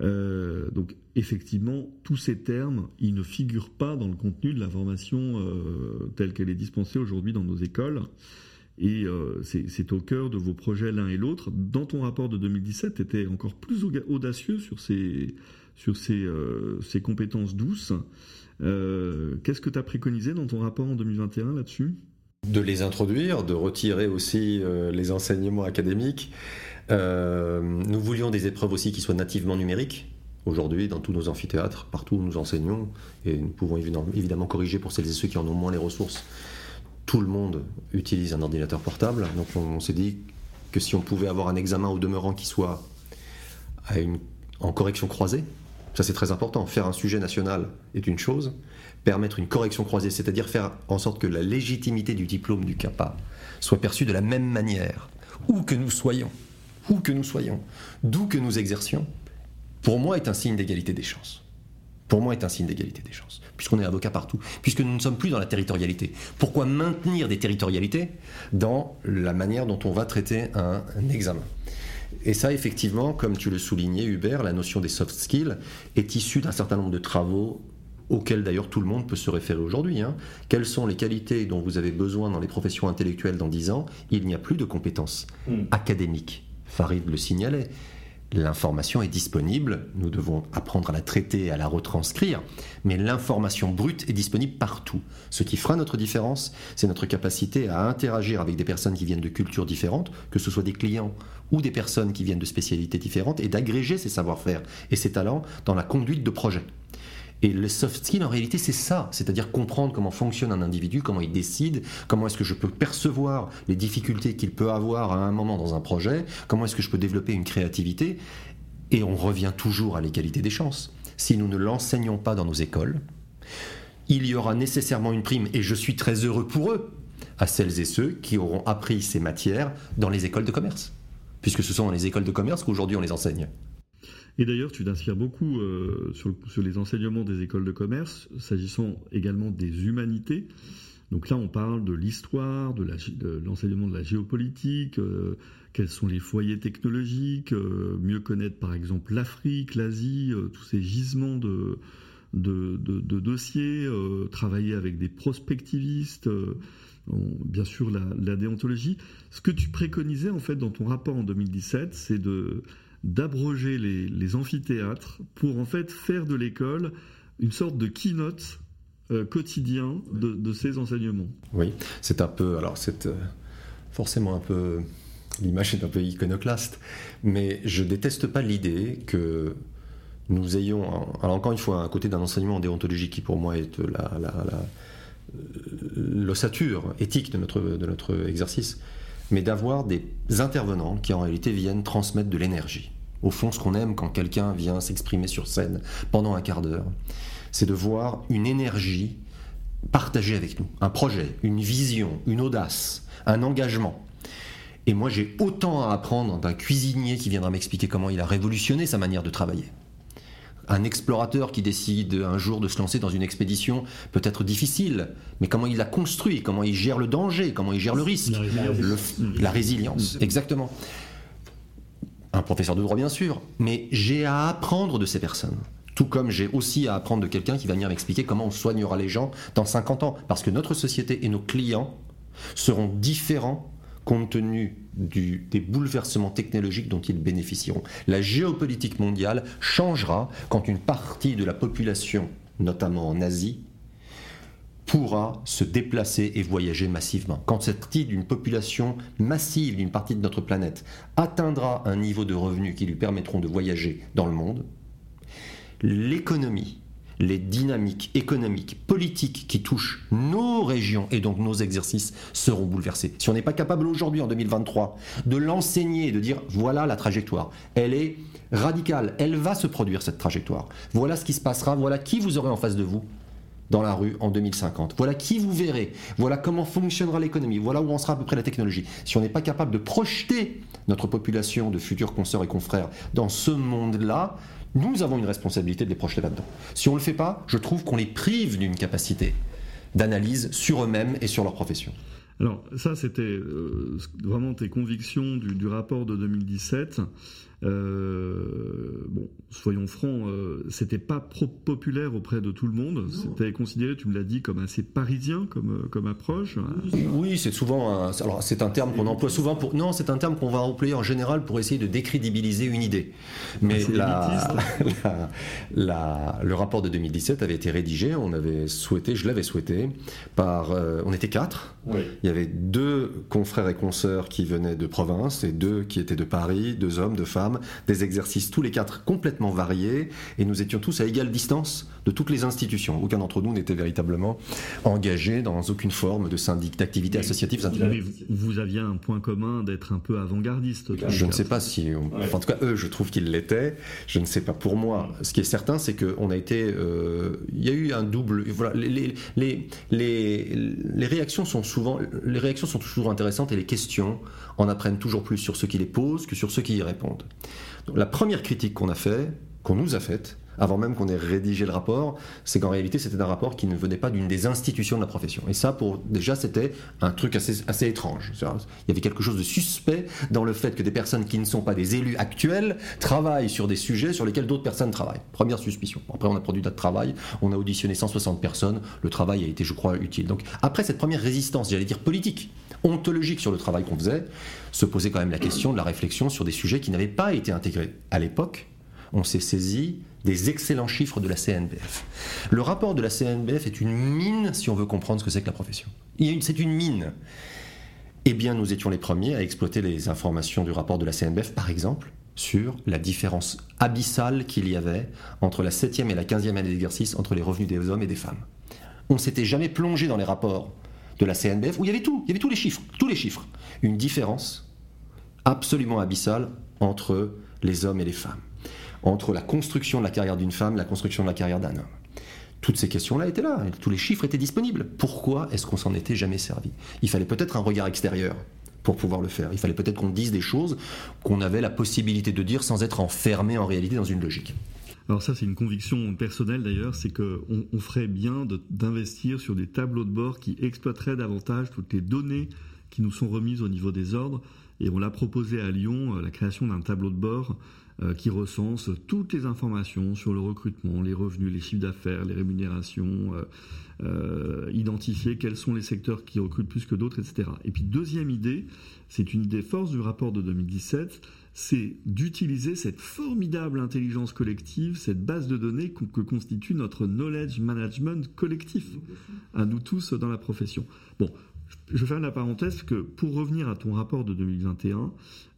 Euh, donc effectivement, tous ces termes, ils ne figurent pas dans le contenu de la formation euh, telle qu'elle est dispensée aujourd'hui dans nos écoles. Et euh, c'est au cœur de vos projets l'un et l'autre. Dans ton rapport de 2017, tu étais encore plus audacieux sur ces, sur ces, euh, ces compétences douces. Euh, qu'est-ce que tu as préconisé dans ton rapport en 2021 là-dessus? De les introduire, de retirer aussi les enseignements académiques. nous voulions des épreuves aussi qui soient nativement numériques. Aujourd'hui, dans tous nos amphithéâtres, partout où nous enseignons, et nous pouvons évidemment corriger pour celles et ceux qui en ont moins les ressources, tout le monde utilise un ordinateur portable. Donc on, s'est dit que si on pouvait avoir un examen au demeurant qui soit en correction croisée, ça c'est très important. Faire un sujet national est une chose, permettre une correction croisée, c'est-à-dire faire en sorte que la légitimité du diplôme du CAPA soit perçue de la même manière, où que nous soyons, où que nous soyons, d'où que nous exercions, pour moi est un signe d'égalité des chances. Pour moi est un signe d'égalité des chances, puisqu'on est avocat partout, puisque nous ne sommes plus dans la territorialité. Pourquoi maintenir des territorialités dans la manière dont on va traiter un, examen? Et ça, effectivement, comme tu le soulignais, Hubert, la notion des soft skills est issue d'un certain nombre de travaux auxquels d'ailleurs tout le monde peut se référer aujourd'hui. Hein. Quelles sont les qualités dont vous avez besoin dans les professions intellectuelles dans 10 ans? Il n'y a plus de compétences hmm. académiques. Farid le signalait. L'information est disponible, nous devons apprendre à la traiter, à la retranscrire, mais l'information brute est disponible partout. Ce qui fera notre différence, c'est notre capacité à interagir avec des personnes qui viennent de cultures différentes, que ce soit des clients ou des personnes qui viennent de spécialités différentes, et d'agréger ces savoir-faire et ces talents dans la conduite de projets. Et le soft skill, en réalité, c'est ça, c'est-à-dire comprendre comment fonctionne un individu, comment il décide, comment est-ce que je peux percevoir les difficultés qu'il peut avoir à un moment dans un projet, comment est-ce que je peux développer une créativité. Et on revient toujours à l'égalité des chances. Si nous ne l'enseignons pas dans nos écoles, il y aura nécessairement une prime, et je suis très heureux pour eux, à celles et ceux qui auront appris ces matières dans les écoles de commerce, puisque ce sont dans les écoles de commerce qu'aujourd'hui on les enseigne. Et d'ailleurs, tu t'inspires beaucoup euh, sur, les enseignements des écoles de commerce, s'agissant également des humanités. Donc là, on parle de l'histoire, de l'enseignement de, la géopolitique, euh, quels sont les foyers technologiques, euh, mieux connaître par exemple l'Afrique, l'Asie, tous ces gisements de, dossiers, travailler avec des prospectivistes, bien sûr la, déontologie. Ce que tu préconisais en fait dans ton rapport en 2017, c'est de d'abroger les, amphithéâtres pour en fait faire de l'école une sorte de keynote euh, quotidien de, ces enseignements. Oui, c'est un peu, alors c'est euh, forcément un peu, l'image est un peu iconoclaste, mais je déteste pas l'idée que nous ayons, alors encore une fois, à côté d'un enseignement en déontologie qui pour moi est la, euh, l'ossature éthique de notre, de notre exercice, mais d'avoir des intervenants qui en réalité viennent transmettre de l'énergie. Au fond, ce qu'on aime quand quelqu'un vient s'exprimer sur scène pendant un quart d'heure, c'est de voir une énergie partagée avec nous, un projet, une vision, une audace, un engagement. Et moi, j'ai autant à apprendre d'un cuisinier qui viendra m'expliquer comment il a révolutionné sa manière de travailler un explorateur qui décide un jour de se lancer dans une expédition peut être difficile, mais comment il la construit, comment il gère le danger, comment il gère le risque, la résilience, exactement. Un professeur de droit bien sûr, mais j'ai à apprendre de ces personnes. Tout comme j'ai aussi à apprendre de quelqu'un qui va venir m'expliquer comment on soignera les gens dans 50 ans. Parce que notre société et nos clients seront différents compte tenu des bouleversements technologiques dont ils bénéficieront. La géopolitique mondiale changera quand une partie de la population, notamment en Asie, pourra se déplacer et voyager massivement. Quand cette partie d'une population massive d'une partie de notre planète atteindra un niveau de revenus qui lui permettront de voyager dans le monde, l'économie les dynamiques économiques, politiques qui touchent nos régions et donc nos exercices seront bouleversés. Si on n'est pas capable aujourd'hui, en 2023, de l'enseigner de dire voilà la trajectoire, elle est radicale, elle va se produire cette trajectoire. Voilà ce qui se passera, voilà qui vous aurez en face de vous dans la rue en 2050. Voilà qui vous verrez, voilà comment fonctionnera l'économie, voilà où en sera à peu près la technologie. Si on n'est pas capable de projeter notre population de futurs consoeurs et confrères dans ce monde-là, nous avons une responsabilité de les projeter là-dedans. Si on ne le fait pas, je trouve qu'on les prive d'une capacité d'analyse sur eux-mêmes et sur leur profession. Alors ça, c'était euh, vraiment tes convictions du, du rapport de 2017. Euh, bon, soyons francs, euh, c'était pas trop populaire auprès de tout le monde. C'était considéré, tu me l'as dit, comme assez parisien comme, comme approche. Oui, c'est souvent. Un, alors, c'est un terme qu'on emploie souvent pour. Non, c'est un terme qu'on va employer en général pour essayer de décrédibiliser une idée. Mais la, la, le rapport de 2017 avait été rédigé. On avait souhaité, je l'avais souhaité, par. Euh, on était quatre. Il y avait deux confrères et consoeurs qui venaient de province et deux qui étaient de Paris, deux hommes, deux femmes des exercices tous les quatre complètement variés, et nous étions tous à égale distance de toutes les institutions. Aucun d'entre nous n'était véritablement engagé dans aucune forme de syndic, d'activité associative. vous aviez un point commun d'être un peu avant-gardiste. Je ne sais pas si, en tout cas eux, je trouve qu'ils l'étaient. Je ne sais pas pour moi. Ce qui est certain, c'est qu'on a été, euh, il y a eu un double. Voilà, les, les, les, les réactions sont souvent, les réactions sont toujours intéressantes et les questions en apprennent toujours plus sur ceux qui les posent que sur ceux qui y répondent. La première critique qu'on a fait, qu'on nous a faites, avant même qu'on ait rédigé le rapport, c'est qu'en réalité c'était un rapport qui ne venait pas d'une des institutions de la profession. Et ça, pour déjà, c'était un truc assez, assez étrange. Il y avait quelque chose de suspect dans le fait que des personnes qui ne sont pas des élus actuels travaillent sur des sujets sur lesquels d'autres personnes travaillent. Première suspicion. Après, on a produit notre travail, on a auditionné 160 personnes, le travail a été, je crois, utile. Donc après cette première résistance, j'allais dire politique, ontologique sur le travail qu'on faisait, se posait quand même la question de la réflexion sur des sujets qui n'avaient pas été intégrés. À l'époque, on s'est saisi des excellents chiffres de la CNBF. Le rapport de la CNBF est une mine si on veut comprendre ce que c'est que la profession. C'est une mine. Eh bien, nous étions les premiers à exploiter les informations du rapport de la CNBF, par exemple, sur la différence abyssale qu'il y avait entre la 7e et la 15e année d'exercice entre les revenus des hommes et des femmes. On s'était jamais plongé dans les rapports de la CNBF où il y avait tout, il y avait tous les chiffres, tous les chiffres. Une différence absolument abyssale entre les hommes et les femmes entre la construction de la carrière d'une femme la construction de la carrière d'un homme. Toutes ces questions-là étaient là, tous les chiffres étaient disponibles. Pourquoi est-ce qu'on s'en était jamais servi? Il fallait peut-être un regard extérieur pour pouvoir le faire. Il fallait peut-être qu'on dise des choses qu'on avait la possibilité de dire sans être enfermé en réalité dans une logique. Alors ça, c'est une conviction personnelle d'ailleurs, c'est qu'on on ferait bien d'investir sur des tableaux de bord qui exploiteraient davantage toutes les données qui nous sont remises au niveau des ordres. Et on l'a proposé à Lyon, euh, la création d'un tableau de bord euh, qui recense toutes les informations sur le recrutement, les revenus, les chiffres d'affaires, les rémunérations, euh, identifier quels sont les secteurs qui recrutent plus que d'autres, etc. Et puis deuxième idée, c'est une idée force du rapport de 2017, c'est d'utiliser cette formidable intelligence collective, cette base de données que constitue notre knowledge management collectif, à nous tous dans la profession. Bon, je ferme la parenthèse que pour revenir à ton rapport de 2021,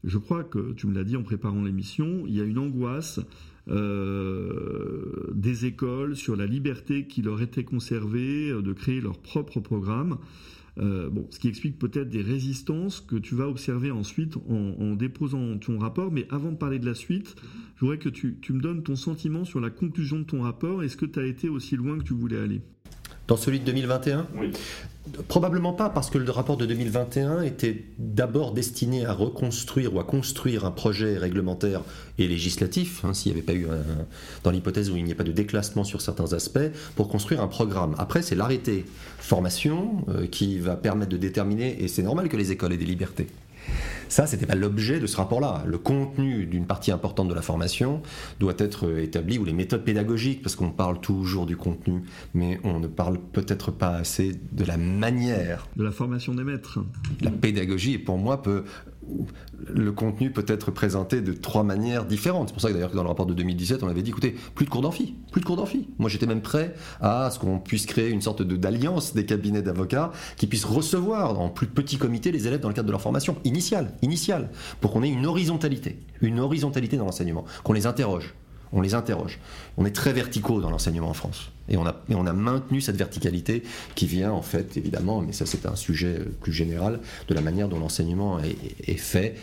je crois que tu me l'as dit en préparant l'émission, il y a une angoisse euh, des écoles sur la liberté qui leur était conservée euh, de créer leur propre programme. Euh, bon, ce qui explique peut-être des résistances que tu vas observer ensuite en, déposant ton rapport. Mais avant de parler de la suite, je voudrais que tu, tu me donnes ton sentiment sur la conclusion de ton rapport. Est-ce que tu as été aussi loin que tu voulais aller? Dans celui de 2021 Oui. Probablement pas, parce que le rapport de 2021 était d'abord destiné à reconstruire ou à construire un projet réglementaire et législatif, hein, s'il n'y avait pas eu, dans l'hypothèse où il n'y a pas de déclassement sur certains aspects, pour construire un programme. Après, c'est l'arrêté formation euh, qui va permettre de déterminer, et c'est normal que les écoles aient des libertés. Ça, c'était pas l'objet de ce rapport-là. Le contenu d'une partie importante de la formation doit être établi, ou les méthodes pédagogiques, parce qu'on parle toujours du contenu, mais on ne parle peut-être pas assez de la manière. De la formation des maîtres. La pédagogie, pour moi, peut le contenu peut être présenté de trois manières différentes. C'est pour ça que dans le rapport de 2017, on avait dit écoutez, plus de cours d'amphi, plus de cours d'amphi. Moi, j'étais même prêt à ce qu'on puisse créer une sorte d'alliance des cabinets d'avocats qui puissent recevoir en plus petits comités les élèves dans le cadre de leur formation initiale, initiale, pour qu'on ait une horizontalité, une horizontalité dans l'enseignement, qu'on les interroge on les interroge. On est très verticaux dans l'enseignement en France. Et on, a, on a maintenu cette verticalité qui vient, en fait, évidemment, mais ça c'est un sujet plus général, de la manière dont l'enseignement est, fait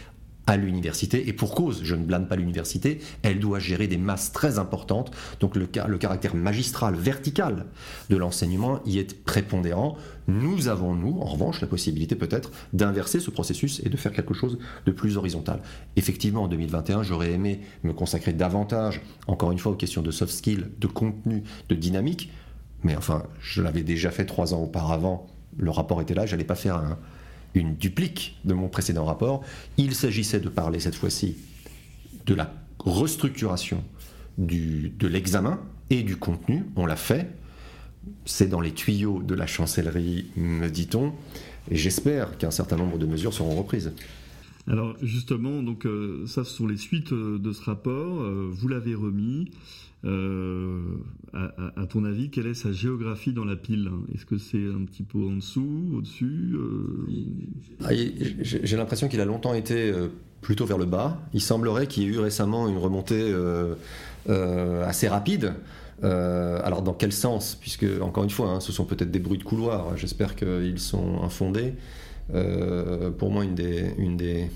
à l'université, et pour cause, je ne blâme pas l'université, elle doit gérer des masses très importantes, donc le, le caractère magistral, vertical de l'enseignement y est prépondérant. Nous avons, nous, en revanche, la possibilité peut-être d'inverser ce processus et de faire quelque chose de plus horizontal. Effectivement, en 2021, j'aurais aimé me consacrer davantage, encore une fois, aux questions de soft skills, de contenu, de dynamique, mais enfin, je l'avais déjà fait trois ans auparavant, le rapport était là, j'allais pas faire un une duplique de mon précédent rapport. Il s'agissait de parler cette fois-ci de la restructuration du, de l'examen et du contenu. On l'a fait. C'est dans les tuyaux de la chancellerie, me dit-on. J'espère qu'un certain nombre de mesures seront reprises. Alors justement, donc euh, ça ce sont les suites euh, de ce rapport. Euh, vous l'avez remis. À, ton avis, quelle est sa géographie dans la pile Est-ce que c'est un petit peu en dessous, au-dessus ah, J'ai l'impression qu'il a longtemps été plutôt vers le bas. Il semblerait qu'il y ait eu récemment une remontée assez rapide. alors dans quel sens? Puisque encore une fois, hein, ce sont peut-être des bruits de couloir. J'espère qu'ils sont infondés. Euh, pour moi, une, des,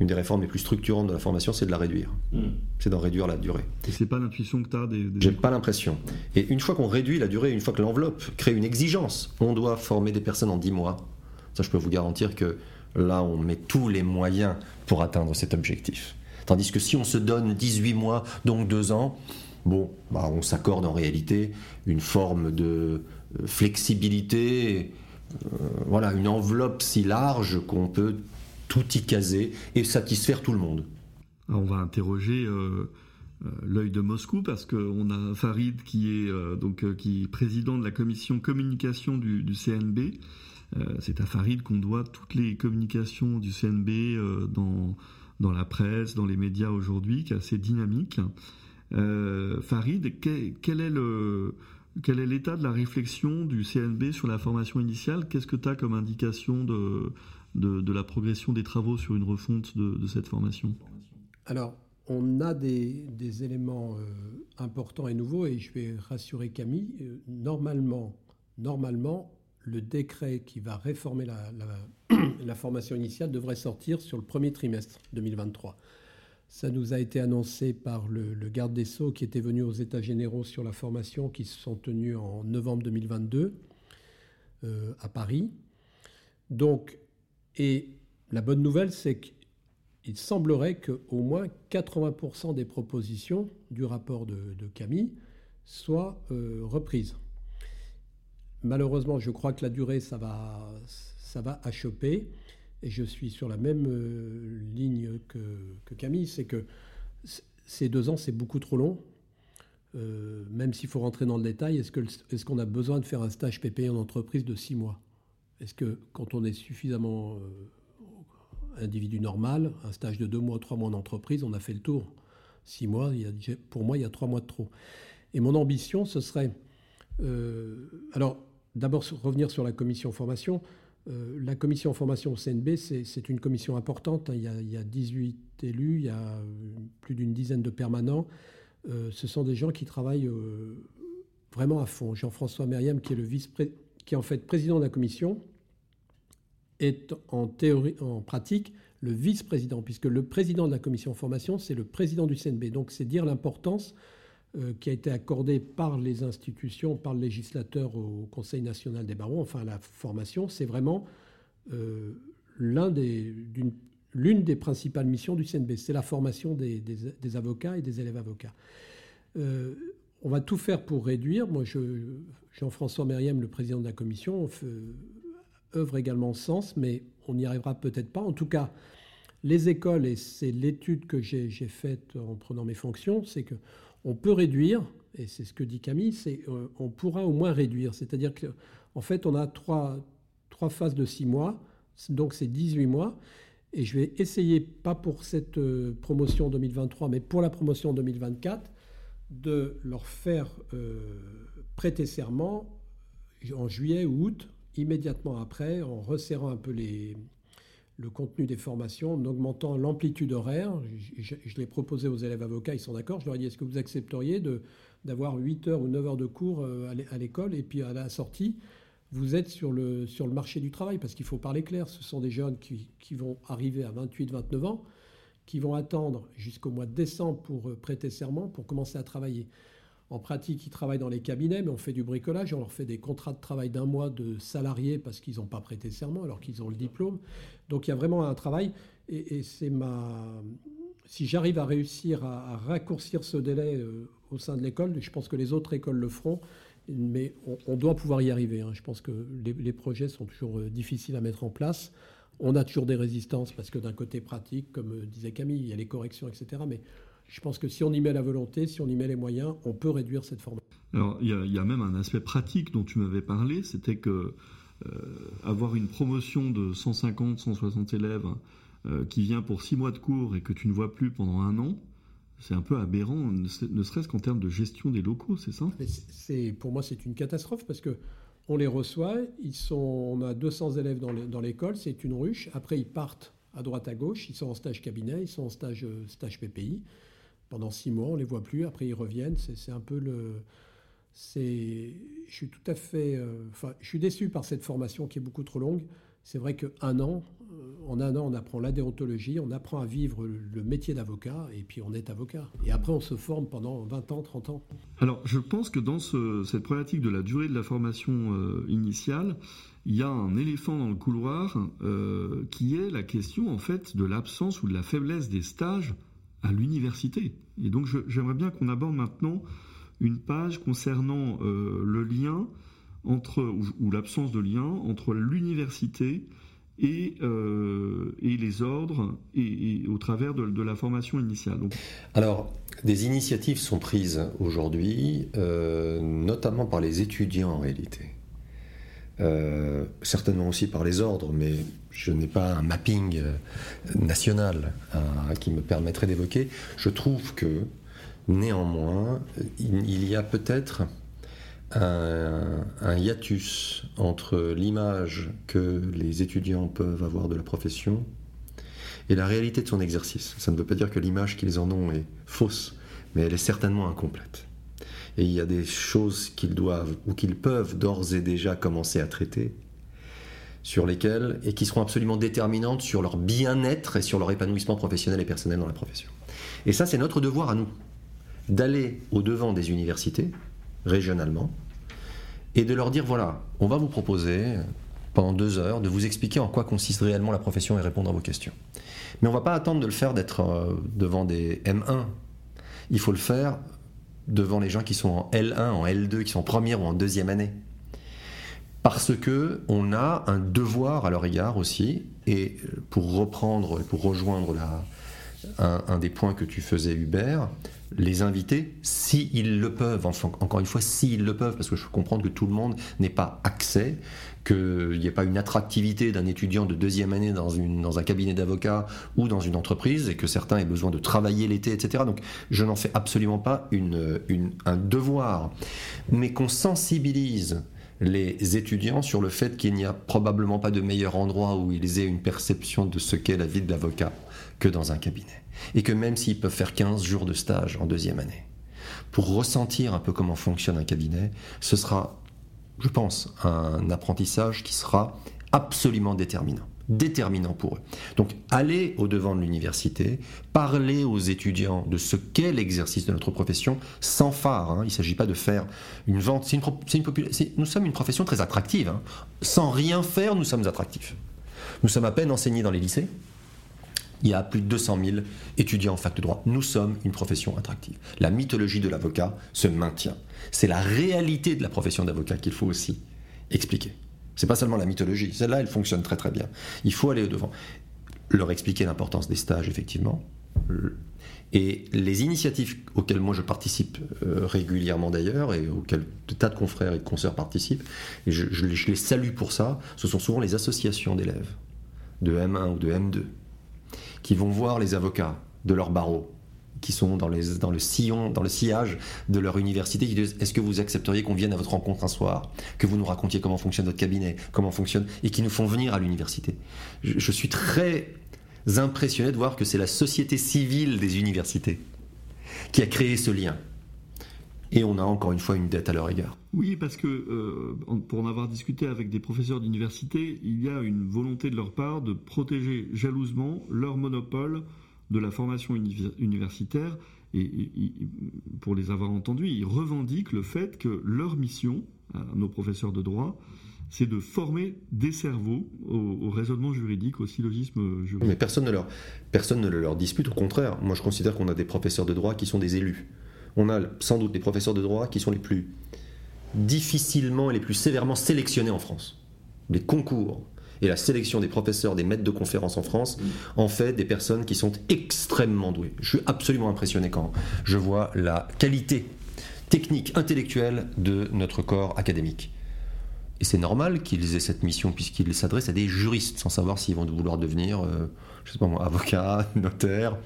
une des réformes les plus structurantes de la formation, c'est de la réduire. Hmm. C'est d'en réduire la durée. Et c'est pas l'intuition que tu as des. J'ai pas l'impression. Et une fois qu'on réduit la durée, une fois que l'enveloppe crée une exigence, on doit former des personnes en 10 mois. Ça, je peux vous garantir que là, on met tous les moyens pour atteindre cet objectif. Tandis que si on se donne 18 mois, donc 2 ans, bon, bah, on s'accorde en réalité une forme de euh, flexibilité, euh, voilà, une enveloppe si large qu'on peut tout y caser et satisfaire tout le monde. on va interroger euh, l'œil de Moscou parce qu'on a Farid qui est donc qui président de la commission communication du, CNB. C'est à Farid qu'on doit toutes les communications du CNB dans dans la presse, dans les médias aujourd'hui, qui est assez dynamique. Farid, quel est quel est l'état de la réflexion du CNB sur la formation initiale? Qu'est-ce que tu as comme indication de, de, la progression des travaux sur une refonte de, cette formation Alors, on a des, éléments euh, importants et nouveaux, et je vais rassurer Camille. Euh, normalement, normalement, le décret qui va réformer la formation initiale devrait sortir sur le premier trimestre 2023. Ça nous a été annoncé par le, garde des Sceaux qui était venu aux États généraux sur la formation qui se sont tenus en novembre 2022 euh, à Paris. Donc, et la bonne nouvelle, c'est qu'il semblerait qu'au moins 80% des propositions du rapport de, Camille soient euh, reprises. Malheureusement, je crois que la durée, ça va, ça va achoper et je suis sur la même euh, ligne que, Camille, c'est que ces deux ans, c'est beaucoup trop long. Euh, même s'il faut rentrer dans le détail, est-ce qu'on a besoin de faire un stage PPI en entreprise de six mois? Est-ce que quand on est suffisamment euh, individu normal, un stage de deux mois, trois mois en entreprise, on a fait le tour? Six mois, pour moi, il y a trois mois de trop. Et mon ambition, ce serait... alors, d'abord, revenir sur la commission formation. Euh, la commission formation CNB, c'est une commission importante. Hein. Il y, a, 18 élus, il y a euh, plus d'une dizaine de permanents. Euh, ce sont des gens qui travaillent vraiment à fond. Jean-François Merriam, qui est le vice qui est en fait président de la commission, est en théorie, en pratique, le vice-président, puisque le président de la commission formation, c'est le président du CNB. Donc c'est dire l'importance euh, qui a été accordé par les institutions, par le législateur au Conseil national des barreaux, enfin la formation, c'est vraiment euh, l'une des, principales missions du CNB, c'est la formation des, avocats et des élèves avocats. Euh, on va tout faire pour réduire. Moi, Jean-François Meriem, le président de la commission, œuvre également sens, mais on n'y arrivera peut-être pas. En tout cas, les écoles, et c'est l'étude que j'ai faite en prenant mes fonctions, c'est que on peut réduire, et c'est ce que dit Camille, c'est euh, on pourra au moins réduire. C'est-à-dire qu'en en fait, on a trois, trois phases de six mois, donc c'est 18 mois. Et je vais essayer, pas pour cette euh, promotion 2023, mais pour la promotion 2024, de leur faire euh, prêter serment en juillet ou août, immédiatement après, en resserrant un peu le contenu des formations en augmentant l'amplitude horaire. Je, l'ai proposé aux élèves avocats, ils sont d'accord. Je leur ai dit est-ce que vous accepteriez d'avoir 8 heures ou 9 heures de cours euh, à l'école et puis à la sortie, vous êtes sur le, marché du travail? Parce qu'il faut parler clair. Ce sont des jeunes qui, vont arriver à 28, 29 ans, qui vont attendre jusqu'au mois de décembre pour euh, prêter serment, pour commencer à travailler. En pratique, ils travaillent dans les cabinets, mais on fait du bricolage, on leur fait des contrats de travail d'un mois de salariés parce qu'ils n'ont pas prêté serment alors qu'ils ont le diplôme. Donc il y a vraiment un travail et, c'est ma. Si j'arrive à réussir à, raccourcir ce délai euh, au sein de l'école, je pense que les autres écoles le feront, mais on, doit pouvoir y arriver. Hein. Je pense que les, projets sont toujours euh, difficiles à mettre en place. On a toujours des résistances parce que d'un côté pratique, comme euh, disait Camille, il y a les corrections, etc. Mais je pense que si on y met la volonté, si on y met les moyens, on peut réduire cette formation. Alors, il y, a, même un aspect pratique dont tu m'avais parlé, c'était que euh, avoir une promotion de 150, 160 élèves euh, qui vient pour six mois de cours et que tu ne vois plus pendant un an, c'est un peu aberrant, ne serait-ce qu'en termes de gestion des locaux, c'est ça? C'est, Pour moi, c'est une catastrophe parce que on les reçoit, ils sont, on a 200 élèves dans l'école, c'est une ruche. Après, ils partent à droite à gauche, ils sont en stage cabinet, ils sont en stage, euh, stage PPI pendant six mois, on les voit plus. Après, ils reviennent. C'est un peu le. Je suis tout à fait. Euh, je suis déçu par cette formation qui est beaucoup trop longue. C'est vrai qu'un an, euh, en un an, on apprend la déontologie, on apprend à vivre le métier d'avocat, et puis on est avocat. Et après, on se forme pendant 20 ans, 30 ans. Alors, je pense que dans cette problématique de la durée de la formation euh, initiale, il y a un éléphant dans le couloir qui est la question, en fait, de l'absence ou de la faiblesse des stages à l'université. Et donc j'aimerais bien qu'on aborde maintenant une page concernant euh, le lien entre, ou, l'absence de lien entre l'université et, euh, et, les ordres et, au travers de, la formation initiale. Alors, des initiatives sont prises aujourd'hui, euh, notamment par les étudiants en réalité. Certainement aussi par les ordres, mais je n'ai pas un mapping national qui me permettrait d'évoquer. Je trouve que Néanmoins, il y a peut-être un, hiatus entre l'image que les étudiants peuvent avoir de la profession et la réalité de son exercice. Ça ne veut pas dire que l'image qu'ils en ont est fausse, mais elle est certainement incomplète. Et il y a des choses qu'ils doivent ou qu'ils peuvent d'ores et déjà commencer à traiter sur lesquelles et qui seront absolument déterminantes sur leur bien-être et sur leur épanouissement professionnel et personnel dans la profession. Et ça, c'est notre devoir à nous d'aller au-devant des universités, régionalement, et de leur dire, voilà, on va vous proposer, pendant deux heures, de vous expliquer en quoi consiste réellement la profession et répondre à vos questions. Mais on ne va pas attendre de le faire d'être euh, devant des M1. Il faut le faire devant les gens qui sont en L1, en L2, qui sont en première ou en deuxième année. Parce que on a un devoir à leur égard aussi, et pour reprendre, pour rejoindre la, un, des points que tu faisais, Hubert, les invités, s'ils le peuvent, enfin, encore une fois, s'ils le peuvent, parce que je peux comprendre que tout le monde n'ait pas accès, qu'il n'y ait pas une attractivité d'un étudiant de deuxième année dans un cabinet d'avocat ou dans une entreprise, et que certains aient besoin de travailler l'été, etc. Donc je n'en fais absolument pas une, un devoir, mais qu'on sensibilise les étudiants sur le fait qu'il n'y a probablement pas de meilleur endroit où ils aient une perception de ce qu'est la vie de l'avocat que dans un cabinet. Et que même s'ils peuvent faire 15 jours de stage en deuxième année, pour ressentir un peu comment fonctionne un cabinet, ce sera, je pense, un apprentissage qui sera absolument déterminant déterminant pour eux. Donc, aller au-devant de l'université, parler aux étudiants de ce qu'est l'exercice de notre profession, sans phare. Hein. Il ne s'agit pas de faire une vente. une, nous sommes une profession très attractive. Hein. Sans rien faire, nous sommes attractifs. Nous sommes à peine enseignés dans les lycées il y a plus de 200 000 étudiants en fac de droit. Nous sommes une profession attractive. La mythologie de l'avocat se maintient. C'est la réalité de la profession d'avocat qu'il faut aussi expliquer. C'est pas seulement la mythologie. Celle-là, elle fonctionne très très bien. Il faut aller au-devant. Leur expliquer l'importance des stages, effectivement. Et les initiatives auxquelles moi je participe euh, régulièrement d'ailleurs, et auxquelles de tas de confrères et de consoeurs participent, et je les salue pour ça, ce sont souvent les associations d'élèves, de M1 ou de M2, qui vont voir les avocats de leur barreau, qui sont dans, le sillon, dans le sillage de leur université, qui disent est-ce que vous accepteriez qu'on vienne à votre rencontre un soir, que vous nous racontiez comment fonctionne votre cabinet, comment fonctionne, et qui nous font venir à l'université? Je, je, suis très impressionné de voir que c'est la société civile des universités qui a créé ce lien. Et on a encore une fois une dette à leur égard. Oui, parce que euh, pour en avoir discuté avec des professeurs d'université, il y a une volonté de leur part de protéger jalousement leur monopole de la formation universitaire. Et, pour les avoir entendus, ils revendiquent le fait que leur mission, à nos professeurs de droit, c'est de former des cerveaux au, raisonnement juridique, au syllogisme juridique. Mais personne ne, leur, personne ne le leur dispute, au contraire. Moi, je considère qu'on a des professeurs de droit qui sont des élus on a sans doute des professeurs de droit qui sont les plus difficilement et les plus sévèrement sélectionnés en France. Les concours et la sélection des professeurs, des maîtres de conférences en France, en fait des personnes qui sont extrêmement douées. Je suis absolument impressionné quand je vois la qualité technique, intellectuelle de notre corps académique. Et c'est normal qu'ils aient cette mission puisqu'ils s'adressent à des juristes sans savoir s'ils vont vouloir devenir, euh, je sais pas moi, avocat, notaire,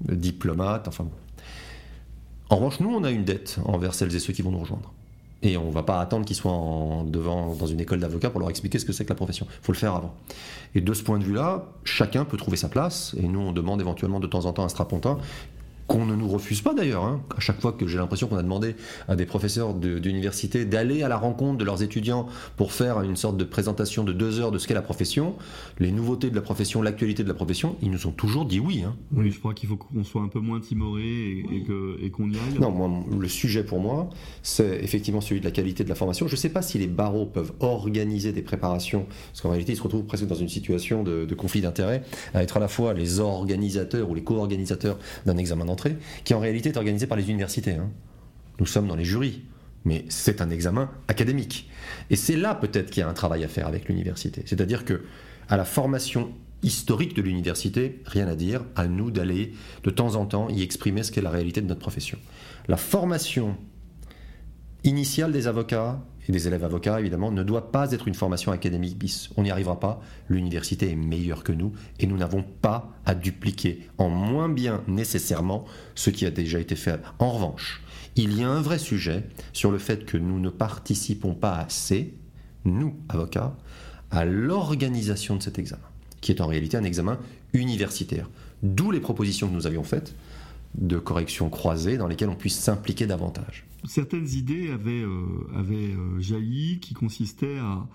diplomate, enfin bon. En revanche, nous, on a une dette envers celles et ceux qui vont nous rejoindre. Et on ne va pas attendre qu'ils soient en, devant, dans une école d'avocat pour leur expliquer ce que c'est que la profession. Il faut le faire avant. Et de ce point de vue-là, chacun peut trouver sa place. Et nous, on demande éventuellement de temps en temps un strapontin qu'on ne nous refuse pas d'ailleurs. Hein. À chaque fois que j'ai l'impression qu'on a demandé à des professeurs d'université d'aller à la rencontre de leurs étudiants pour faire une sorte de présentation de deux heures de ce qu'est la profession, les nouveautés de la profession, l'actualité de la profession, ils nous ont toujours dit oui. Hein. Oui, je crois qu'il faut qu'on soit un peu moins timoré et, qu'on y aille. Non, moi, le sujet pour moi, c'est effectivement celui de la qualité de la formation. Je ne sais pas si les barreaux peuvent organiser des préparations, parce qu'en réalité, ils se retrouvent presque dans une situation de, de conflit d'intérêts, à être à la fois les organisateurs ou les co-organisateurs d'un examen qui en réalité est organisé par les universités. Hein. Nous sommes dans les jurys, mais c'est un examen académique. Et c'est là peut-être qu'il y a un travail à faire avec l'université. C'est-à-dire que à la formation historique de l'université, rien à dire, à nous d'aller de temps en temps y exprimer ce qu'est la réalité de notre profession. La formation initiale des avocats et des élèves avocats, évidemment, ne doit pas être une formation académique bis. On n'y arrivera pas. L'université est meilleure que nous et nous n'avons pas à dupliquer en moins bien nécessairement ce qui a déjà été fait. En revanche, il y a un vrai sujet sur le fait que nous ne participons pas assez, nous, avocats, à l'organisation de cet examen, qui est en réalité un examen universitaire. D'où les propositions que nous avions faites de corrections croisées dans lesquelles on puisse s'impliquer davantage. Certaines idées avaient, euh, euh, jailli qui consistaient à,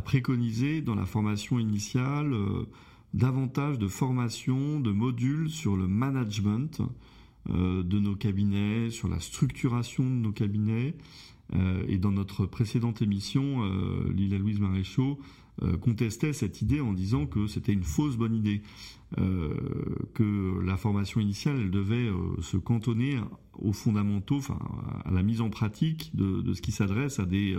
préconiser dans la formation initiale euh, davantage de formation, de modules sur le management de nos cabinets, sur la structuration de nos cabinets. et dans notre précédente émission, Lila Louise Maréchaux euh, contestait cette idée en disant que c'était une fausse bonne idée, euh, que la formation initiale elle devait euh, se cantonner aux fondamentaux, enfin à la mise en pratique de, ce qui s'adresse à des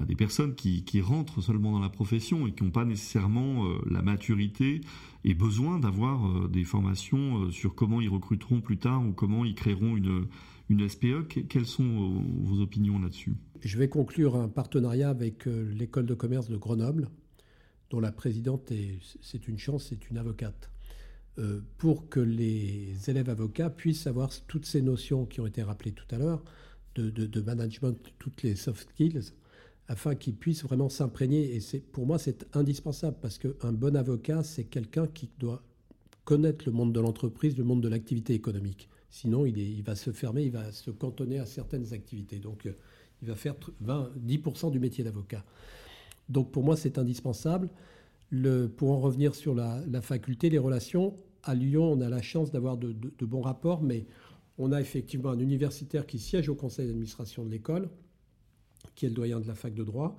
à des personnes qui, qui, rentrent seulement dans la profession et qui n'ont pas nécessairement la maturité et besoin d'avoir des formations sur comment ils recruteront plus tard ou comment ils créeront une, une SPE. Quelles sont vos opinions là-dessus? Je vais conclure un partenariat avec euh, l'école de commerce de Grenoble, dont la présidente est, c'est une chance, c'est une avocate, euh, pour que les élèves avocats puissent avoir toutes ces notions qui ont été rappelées tout à l'heure, de, management, toutes les soft skills, afin qu'ils puissent vraiment s'imprégner. Et pour moi, c'est indispensable, parce qu'un bon avocat, c'est quelqu'un qui doit connaître le monde de l'entreprise, le monde de l'activité économique. Sinon, il, va se fermer, il va se cantonner à certaines activités. Donc, euh, il va faire 20, 10% du métier d'avocat. Donc pour moi, c'est indispensable. Le, pour en revenir sur la, faculté, les relations, à Lyon, on a la chance d'avoir de, bons rapports, mais on a effectivement un universitaire qui siège au conseil d'administration de l'école, qui est le doyen de la fac de droit.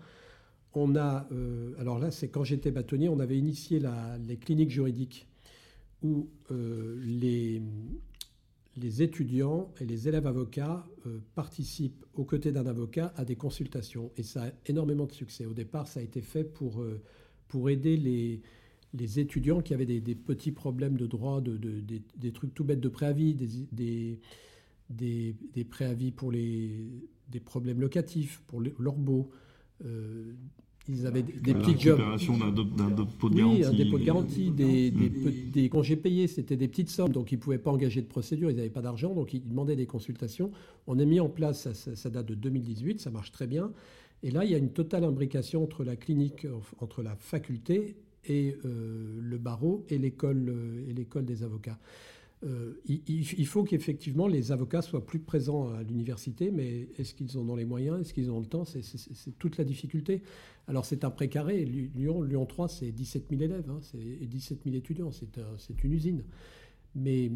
On a, euh, alors là, c'est quand j'étais bâtonnier, on avait initié les cliniques juridiques où euh, les, les étudiants et les élèves avocats euh, participent aux côtés d'un avocat à des consultations. Et ça a énormément de succès. Au départ, ça a été fait pour, euh, aider les, étudiants qui avaient des, petits problèmes de droit, de, des, trucs tout bêtes de préavis, des, préavis pour les, des problèmes locatifs, pour leur beau, euh, ils avaient des, petits jobs. d'un dépôt de garantie. Oui, un dépôt de garantie, des, des, congés payés, c'était des petites sommes, donc ils ne pouvaient pas engager de procédure, ils n'avaient pas d'argent, donc ils demandaient des consultations. On a mis en place, ça, date de 2018, ça marche très bien. Et là, il y a une totale imbrication entre la clinique, entre la faculté et euh, le barreau et l'école euh, et l'école des avocats. Euh, il, faut qu'effectivement les avocats soient plus présents à l'université, mais est-ce qu'ils en ont les moyens? Est-ce qu'ils ont le temps? C'est toute la difficulté. Alors c'est un précaré. Lyon, Lyon 3, c'est 17 000 élèves hein, et 17 000 étudiants. C'est une usine. Mais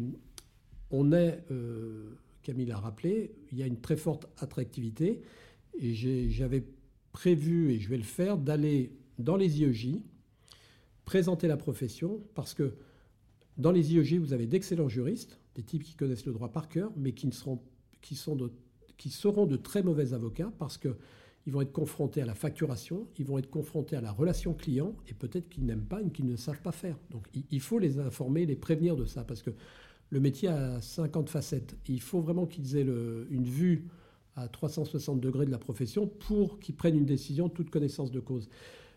on est, euh, Camille l'a rappelé, il y a une très forte attractivité. Et j'avais prévu, et je vais le faire, d'aller dans les IEJ, présenter la profession, parce que dans les IEG, vous avez d'excellents juristes, des types qui connaissent le droit par cœur, mais qui, seront, qui, sont de, qui seront de très mauvais avocats parce qu'ils vont être confrontés à la facturation, ils vont être confrontés à la relation client, et peut-être qu'ils n'aiment pas et qu'ils ne savent pas faire. Donc il faut les informer, les prévenir de ça, parce que le métier a 50 facettes. Il faut vraiment qu'ils aient une vue à 360 degrés de la profession pour qu'ils prennent une décision toute connaissance de cause.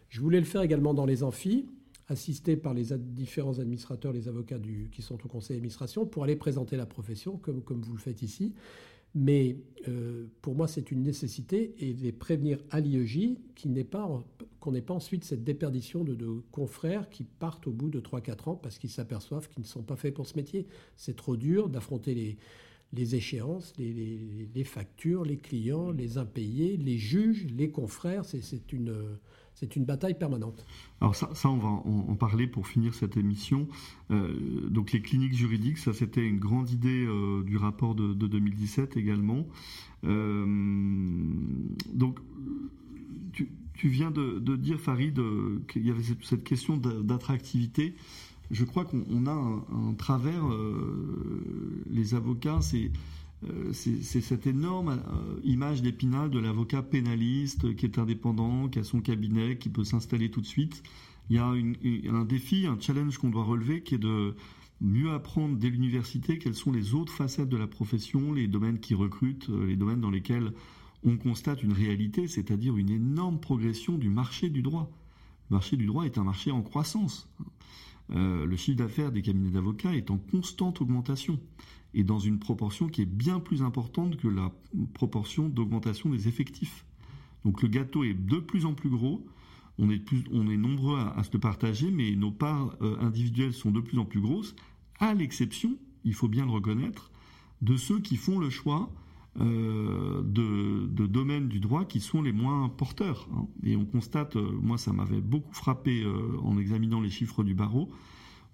Je voulais le faire également dans les amphis assisté par les différents administrateurs, les avocats qui sont au conseil d'administration, pour aller présenter la profession, comme, vous le faites ici. Mais pour moi, c'est une nécessité et les prévenir à l'IEJ qu'on n'ait pas ensuite cette déperdition de, confrères qui partent au bout de 3-4 ans parce qu'ils s'aperçoivent qu'ils ne sont pas faits pour ce métier. C'est trop dur d'affronter les, les échéances, les, factures, les clients, les impayés, les juges, les confrères. C'est une, une bataille permanente. Alors ça, ça on va en, parler pour finir cette émission. Euh, donc les cliniques juridiques, ça c'était une grande idée euh, du rapport de, 2017 également. Euh, donc tu, viens de, dire, Farid, qu'il y avait cette question d'attractivité je crois qu'on a un, travers, les avocats, euh, c'est cette énorme euh, image d'épinal de l'avocat pénaliste qui est indépendant, qui a son cabinet, qui peut s'installer tout de suite. Il y a un défi, un challenge qu'on doit relever qui est de mieux apprendre dès l'université quelles sont les autres facettes de la profession, les domaines qui recrutent, les domaines dans lesquels on constate une réalité, c'est-à-dire une énorme progression du marché du droit. Le marché du droit est un marché en croissance. Euh, le chiffre d'affaires des cabinets d'avocats est en constante augmentation et dans une proportion qui est bien plus importante que la proportion d'augmentation des effectifs. Donc le gâteau est de plus en plus gros, on est, nombreux à, se le partager, mais nos parts euh, individuelles sont de plus en plus grosses, à l'exception, il faut bien le reconnaître, de ceux qui font le choix euh, de, domaines du droit qui sont les moins porteurs. Hein. Et on constate, euh, moi ça m'avait beaucoup frappé en examinant les chiffres du barreau,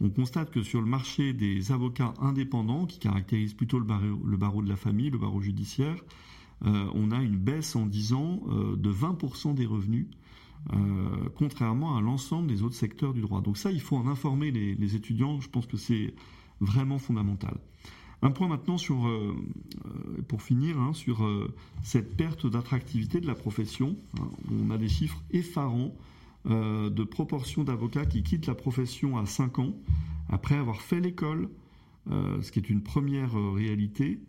on constate que sur le marché des avocats indépendants, qui caractérisent plutôt le barreau, de la famille, le barreau judiciaire, on a une baisse en 10 ans de 20% des revenus, contrairement à l'ensemble des autres secteurs du droit. Donc ça, il faut en informer les étudiants, je pense que c'est vraiment fondamental. Un point maintenant sur, euh, euh, pour finir, hein, sur euh, cette perte d'attractivité de la profession. Hein. on a des chiffres effarants de proportion d'avocats qui quittent la profession à 5 ans après avoir fait l'école, ce qui est une première réalité.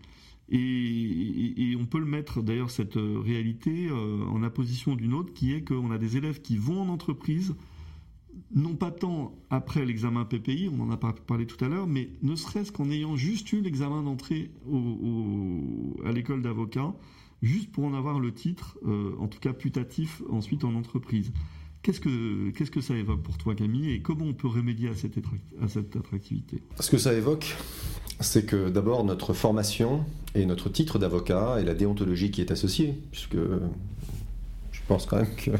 Et, on peut le mettre d'ailleurs cette réalité en opposition d'une autre qui est qu'on a des élèves qui vont en entreprise non pas tant après l'examen PPI, on en a parlé tout à l'heure, mais ne serait-ce qu'en ayant juste eu l'examen d'entrée à l'école d'avocat, juste pour en avoir le titre, euh, en tout cas putatif, ensuite en entreprise. Qu'est-ce que, qu'est-ce que ça évoque pour toi, Camille, et comment on peut remédier à cette, à cette attractivité? Ce que ça évoque, c'est que d'abord notre formation et notre titre d'avocat et la déontologie qui est associée, puisque je pense quand même que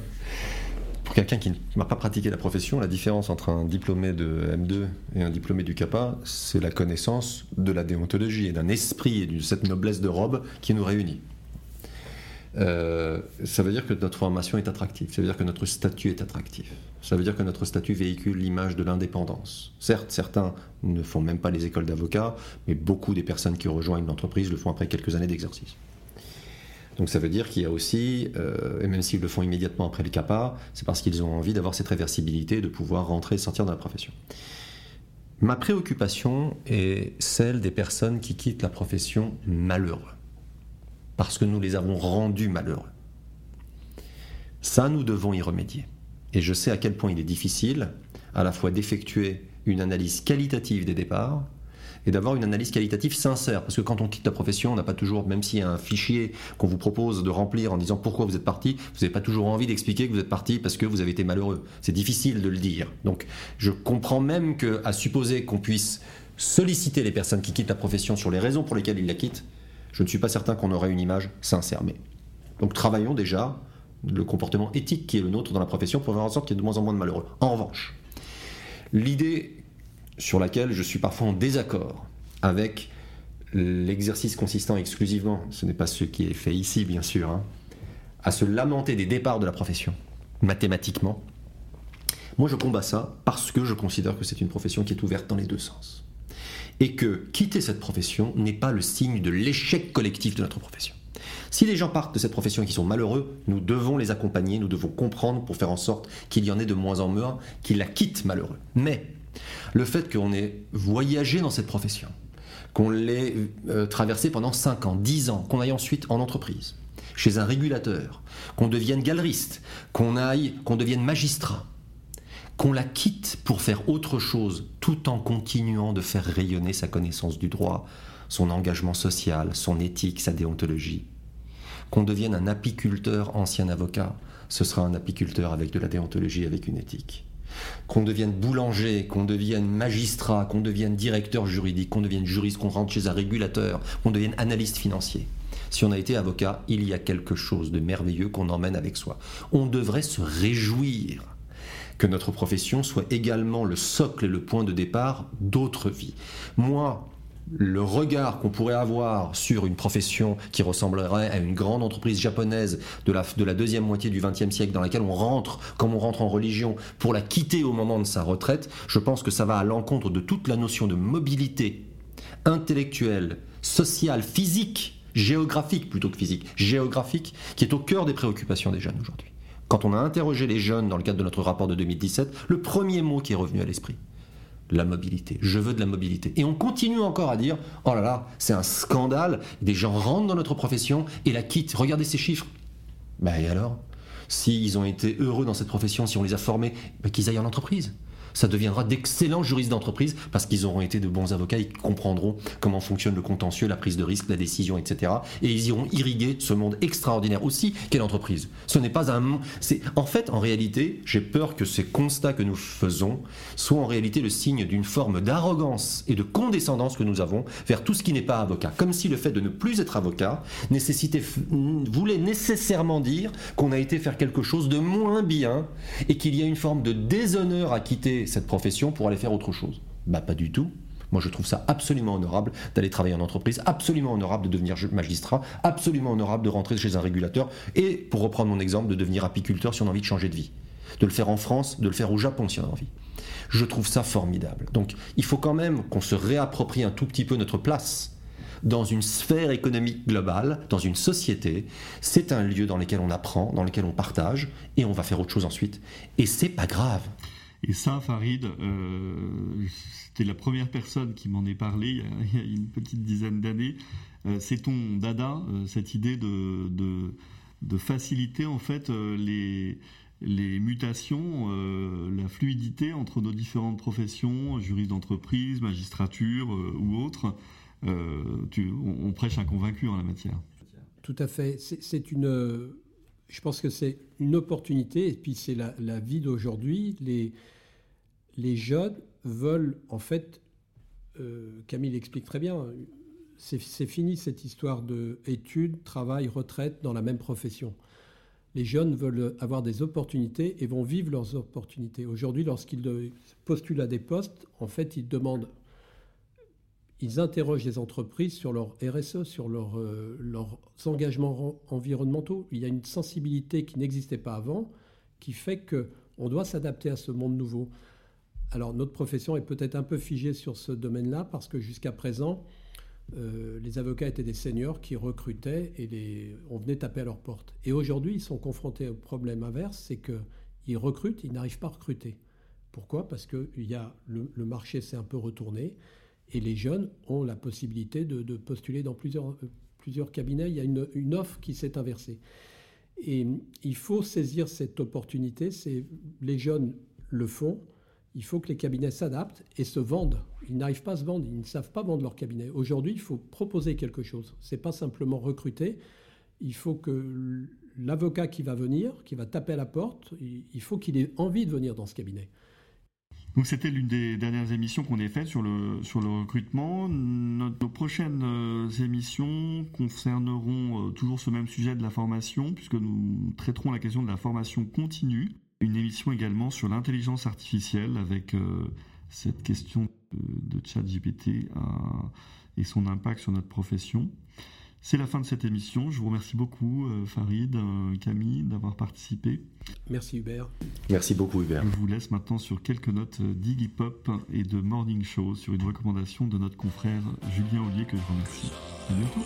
pour quelqu'un qui n'a pas pratiqué la profession, la différence entre un diplômé de M2 et un diplômé du CAPA, c'est la connaissance de la déontologie et d'un esprit et de cette noblesse de robe qui nous réunit. Euh, ça veut dire que notre formation est attractive, ça veut dire que notre statut est attractif, ça veut dire que notre statut véhicule l'image de l'indépendance. Certes, certains ne font même pas les écoles d'avocats, mais beaucoup des personnes qui rejoignent l'entreprise le font après quelques années d'exercice. Donc ça veut dire qu'il y a aussi, euh, et même s'ils le font immédiatement après le CAPA, c'est parce qu'ils ont envie d'avoir cette réversibilité, de pouvoir rentrer et sortir de la profession. Ma préoccupation est celle des personnes qui quittent la profession malheureux, parce que nous les avons rendus malheureux. Ça, nous devons y remédier. Et je sais à quel point il est difficile à la fois d'effectuer une analyse qualitative des départs, et d'avoir une analyse qualitative sincère. Parce que quand on quitte la profession, on n'a pas toujours, même s'il y a un fichier qu'on vous propose de remplir en disant pourquoi vous êtes parti, vous n'avez pas toujours envie d'expliquer que vous êtes parti parce que vous avez été malheureux. C'est difficile de le dire. Donc je comprends même que, à supposer qu'on puisse solliciter les personnes qui quittent la profession sur les raisons pour lesquelles ils la quittent, je ne suis pas certain qu'on aurait une image sincère. Mais donc travaillons déjà le comportement éthique qui est le nôtre dans la profession pour faire en sorte qu'il y ait de moins en moins de malheureux. En revanche, l'idée sur laquelle je suis parfois en désaccord avec l'exercice consistant exclusivement, ce n'est pas ce qui est fait ici bien sûr, hein, à se lamenter des départs de la profession, mathématiquement. Moi je combats ça parce que je considère que c'est une profession qui est ouverte dans les deux sens. Et que quitter cette profession n'est pas le signe de l'échec collectif de notre profession. Si les gens partent de cette profession et qui sont malheureux, nous devons les accompagner, nous devons comprendre pour faire en sorte qu'il y en ait de moins en moins qui la quittent malheureux. Mais le fait qu'on ait voyagé dans cette profession, qu'on l'ait euh, traversé pendant 5 ans, 10 ans, qu'on aille ensuite en entreprise, chez un régulateur, qu'on devienne galeriste, qu'on aille, qu'on devienne magistrat, qu'on la quitte pour faire autre chose tout en continuant de faire rayonner sa connaissance du droit, son engagement social, son éthique, sa déontologie. Qu'on devienne un apiculteur ancien avocat, ce sera un apiculteur avec de la déontologie, avec une éthique. Qu'on devienne boulanger, qu'on devienne magistrat, qu'on devienne directeur juridique, qu'on devienne juriste, qu'on rentre chez un régulateur, qu'on devienne analyste financier. Si on a été avocat, il y a quelque chose de merveilleux qu'on emmène avec soi. On devrait se réjouir que notre profession soit également le socle et le point de départ d'autres vies. Moi, le regard qu'on pourrait avoir sur une profession qui ressemblerait à une grande entreprise japonaise de la, de la deuxième moitié du XXe siècle dans laquelle on rentre comme on rentre en religion pour la quitter au moment de sa retraite, je pense que ça va à l'encontre de toute la notion de mobilité intellectuelle, sociale, physique, géographique plutôt que physique, géographique, qui est au cœur des préoccupations des jeunes aujourd'hui. Quand on a interrogé les jeunes dans le cadre de notre rapport de 2017, le premier mot qui est revenu à l'esprit, la mobilité. Je veux de la mobilité. Et on continue encore à dire, oh là là, c'est un scandale, des gens rentrent dans notre profession et la quittent. Regardez ces chiffres. Ben et alors? S'ils ont été heureux dans cette profession, si on les a formés, ben qu'ils aillent en entreprise ça deviendra d'excellents juristes d'entreprise parce qu'ils auront été de bons avocats, ils comprendront comment fonctionne le contentieux, la prise de risque, la décision, etc. Et ils iront irriguer ce monde extraordinaire aussi qu'est l'entreprise. Ce n'est pas un... En fait, en réalité, j'ai peur que ces constats que nous faisons soient en réalité le signe d'une forme d'arrogance et de condescendance que nous avons vers tout ce qui n'est pas avocat. Comme si le fait de ne plus être avocat voulait nécessairement dire qu'on a été faire quelque chose de moins bien et qu'il y a une forme de déshonneur à quitter cette profession pour aller faire autre chose Bah pas du tout. Moi, je trouve ça absolument honorable d'aller travailler en entreprise, absolument honorable de devenir magistrat, absolument honorable de rentrer chez un régulateur et, pour reprendre mon exemple, de devenir apiculteur si on a envie de changer de vie. De le faire en France, de le faire au Japon si on a envie. Je trouve ça formidable. Donc, il faut quand même qu'on se réapproprie un tout petit peu notre place dans une sphère économique globale, dans une société. C'est un lieu dans lequel on apprend, dans lequel on partage, et on va faire autre chose ensuite. Et c'est pas grave. Et ça, Farid, euh, c'était la première personne qui m'en est parlé il y a, une petite dizaine d'années. Euh, c'est ton dada, euh, cette idée de, faciliter en fait les, les mutations, la fluidité entre nos différentes professions, juriste d'entreprise, magistrature ou autre. Tu, on, prêche un convaincu en la matière. Tout à fait. C'est une je pense que c'est une opportunité, et puis c'est la, vie d'aujourd'hui. Les, les jeunes veulent, en fait, euh, Camille l'explique très bien, c'est fini cette histoire de études, travail, retraite dans la même profession. Les jeunes veulent avoir des opportunités et vont vivre leurs opportunités. Aujourd'hui, lorsqu'ils postulent à des postes, en fait, ils demandent ils interrogent les entreprises sur leur RSE, sur euh, leurs engagements environnementaux. Il y a une sensibilité qui n'existait pas avant, qui fait qu'on doit s'adapter à ce monde nouveau. Alors notre profession est peut-être un peu figée sur ce domaine-là, parce que jusqu'à présent, euh, les avocats étaient des seniors qui recrutaient et on venait taper à leur porte. Et aujourd'hui, ils sont confrontés au problème inverse, c'est qu'ils recrutent, ils n'arrivent pas à recruter. Pourquoi? Parce que y a le marché s'est un peu retourné. Et les jeunes ont la possibilité de, postuler dans plusieurs, euh, plusieurs cabinets. Il y a une, une offre qui s'est inversée. Et il faut saisir cette opportunité. Les jeunes le font. Il faut que les cabinets s'adaptent et se vendent. Ils n'arrivent pas à se vendre, ils ne savent pas vendre leur cabinet. Aujourd'hui, il faut proposer quelque chose. Ce n'est pas simplement recruter. Il faut que l'avocat qui va venir, qui va taper à la porte, il faut qu'il ait envie de venir dans ce cabinet. C'était l'une des dernières émissions qu'on ait faites sur le, sur le recrutement. nos prochaines euh, émissions concerneront euh, toujours ce même sujet de la formation, puisque nous traiterons la question de la formation continue. Une émission également sur l'intelligence artificielle avec euh, cette question de, de ChatGPT et son impact sur notre profession. C'est la fin de cette émission. Je vous remercie beaucoup, euh, Farid, euh, Camille, d'avoir participé. Merci Hubert. Merci beaucoup Hubert. Je vous laisse maintenant sur quelques notes d'Iggy Pop et de Morning Show sur une recommandation de notre confrère Julien Ollier que je remercie. À bientôt.